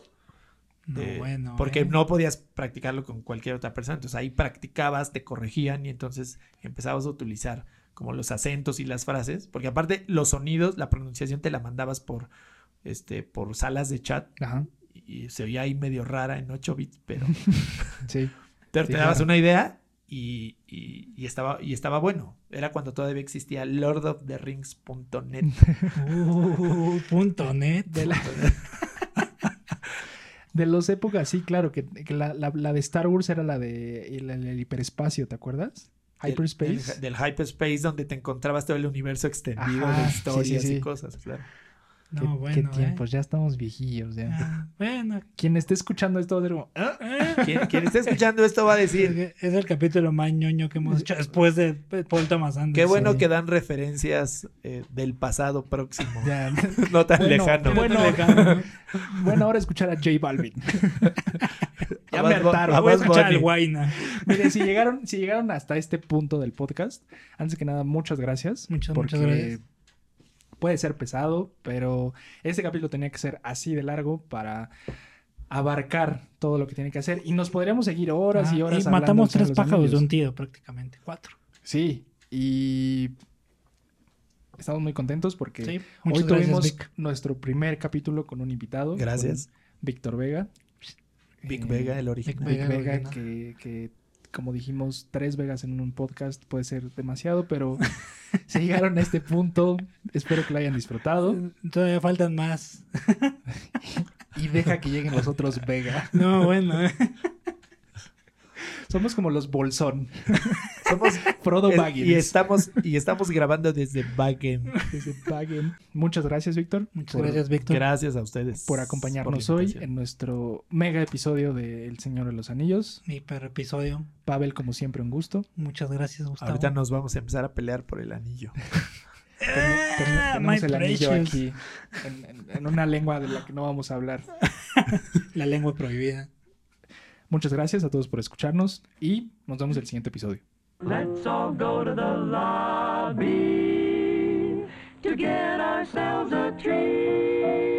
No, bueno. porque ¿eh? no podías practicarlo con cualquier otra persona. Entonces ahí practicabas, te corregían y entonces empezabas a utilizar como los acentos y las frases. Porque aparte los sonidos, la pronunciación te la mandabas por, este, por salas de chat Ajá. y se oía ahí medio rara en 8 bits, pero, Sí. pero Sí, te dabas claro. una idea y, y- y estaba, y estaba bueno. Era cuando todavía existía lordofTherings.net. Uh, punto net. De la- De los épocas, sí, claro, que, que la, la- la de Star Wars era la de el, hiperespacio, ¿te acuerdas? Del- Hyperspace. Del, del hyperspace donde te encontrabas todo el universo extendido Ajá, de historias sí, sí. y cosas, claro. Qué, No, qué bueno, ¿eh? tiempos, ya estamos viejillos ya. Ah, bueno, Quien esté escuchando esto va a ser como, "Ah". Quien, quien esté escuchando esto va a decir, es el capítulo más ñoño que hemos hecho después de Paul Thomas Anderson. qué bueno Sí. que dan referencias eh, del pasado próximo, Ya. no tan Bueno, lejano. bueno. Lejano, ¿no? Bueno, ahora escuchar a J Balvin. ya me hartaron. Voy a escuchar al. Guayna. Miren, si llegaron, si llegaron hasta este punto del podcast, antes que nada, muchas gracias. Muchas, porque muchas gracias. Puede ser pesado, pero este capítulo tenía que ser así de largo para abarcar todo lo que tiene que hacer. Y nos podríamos seguir horas y Ah, horas. y hablando matamos tres pájaros de un tiro, prácticamente. Cuatro. Sí, y estamos muy contentos porque Sí, hoy gracias, tuvimos Vic. nuestro primer capítulo con un invitado. Gracias. Víctor Vega. Big Eh, Vega, el original. Big Vega, Vega, que, como dijimos, tres Vegas en un podcast puede ser demasiado, pero si llegaron a este punto, espero que lo hayan disfrutado. Todavía faltan más. Y deja que lleguen los otros Vega. No, bueno. ¿eh? Somos como los Bolsón. Somos Frodo Baggins. y estamos y estamos grabando desde Baggin. Desde Baggin. Muchas gracias, Víctor. Muchas por- gracias, Víctor. Gracias a ustedes Por acompañarnos por hoy en nuestro mega episodio de El Señor de los Anillos. Hiper episodio. Pavel, como siempre, un gusto. Muchas gracias, Gustavo. Ahorita nos vamos a empezar a pelear por el anillo. Ten- ten- Ah, tenemos my el anillo precious. aquí en, en- en una lengua de la que no vamos a hablar. La lengua prohibida. Muchas gracias a todos por escucharnos y nos vemos en el siguiente episodio. Let's all go to the lobby to get ourselves a treat.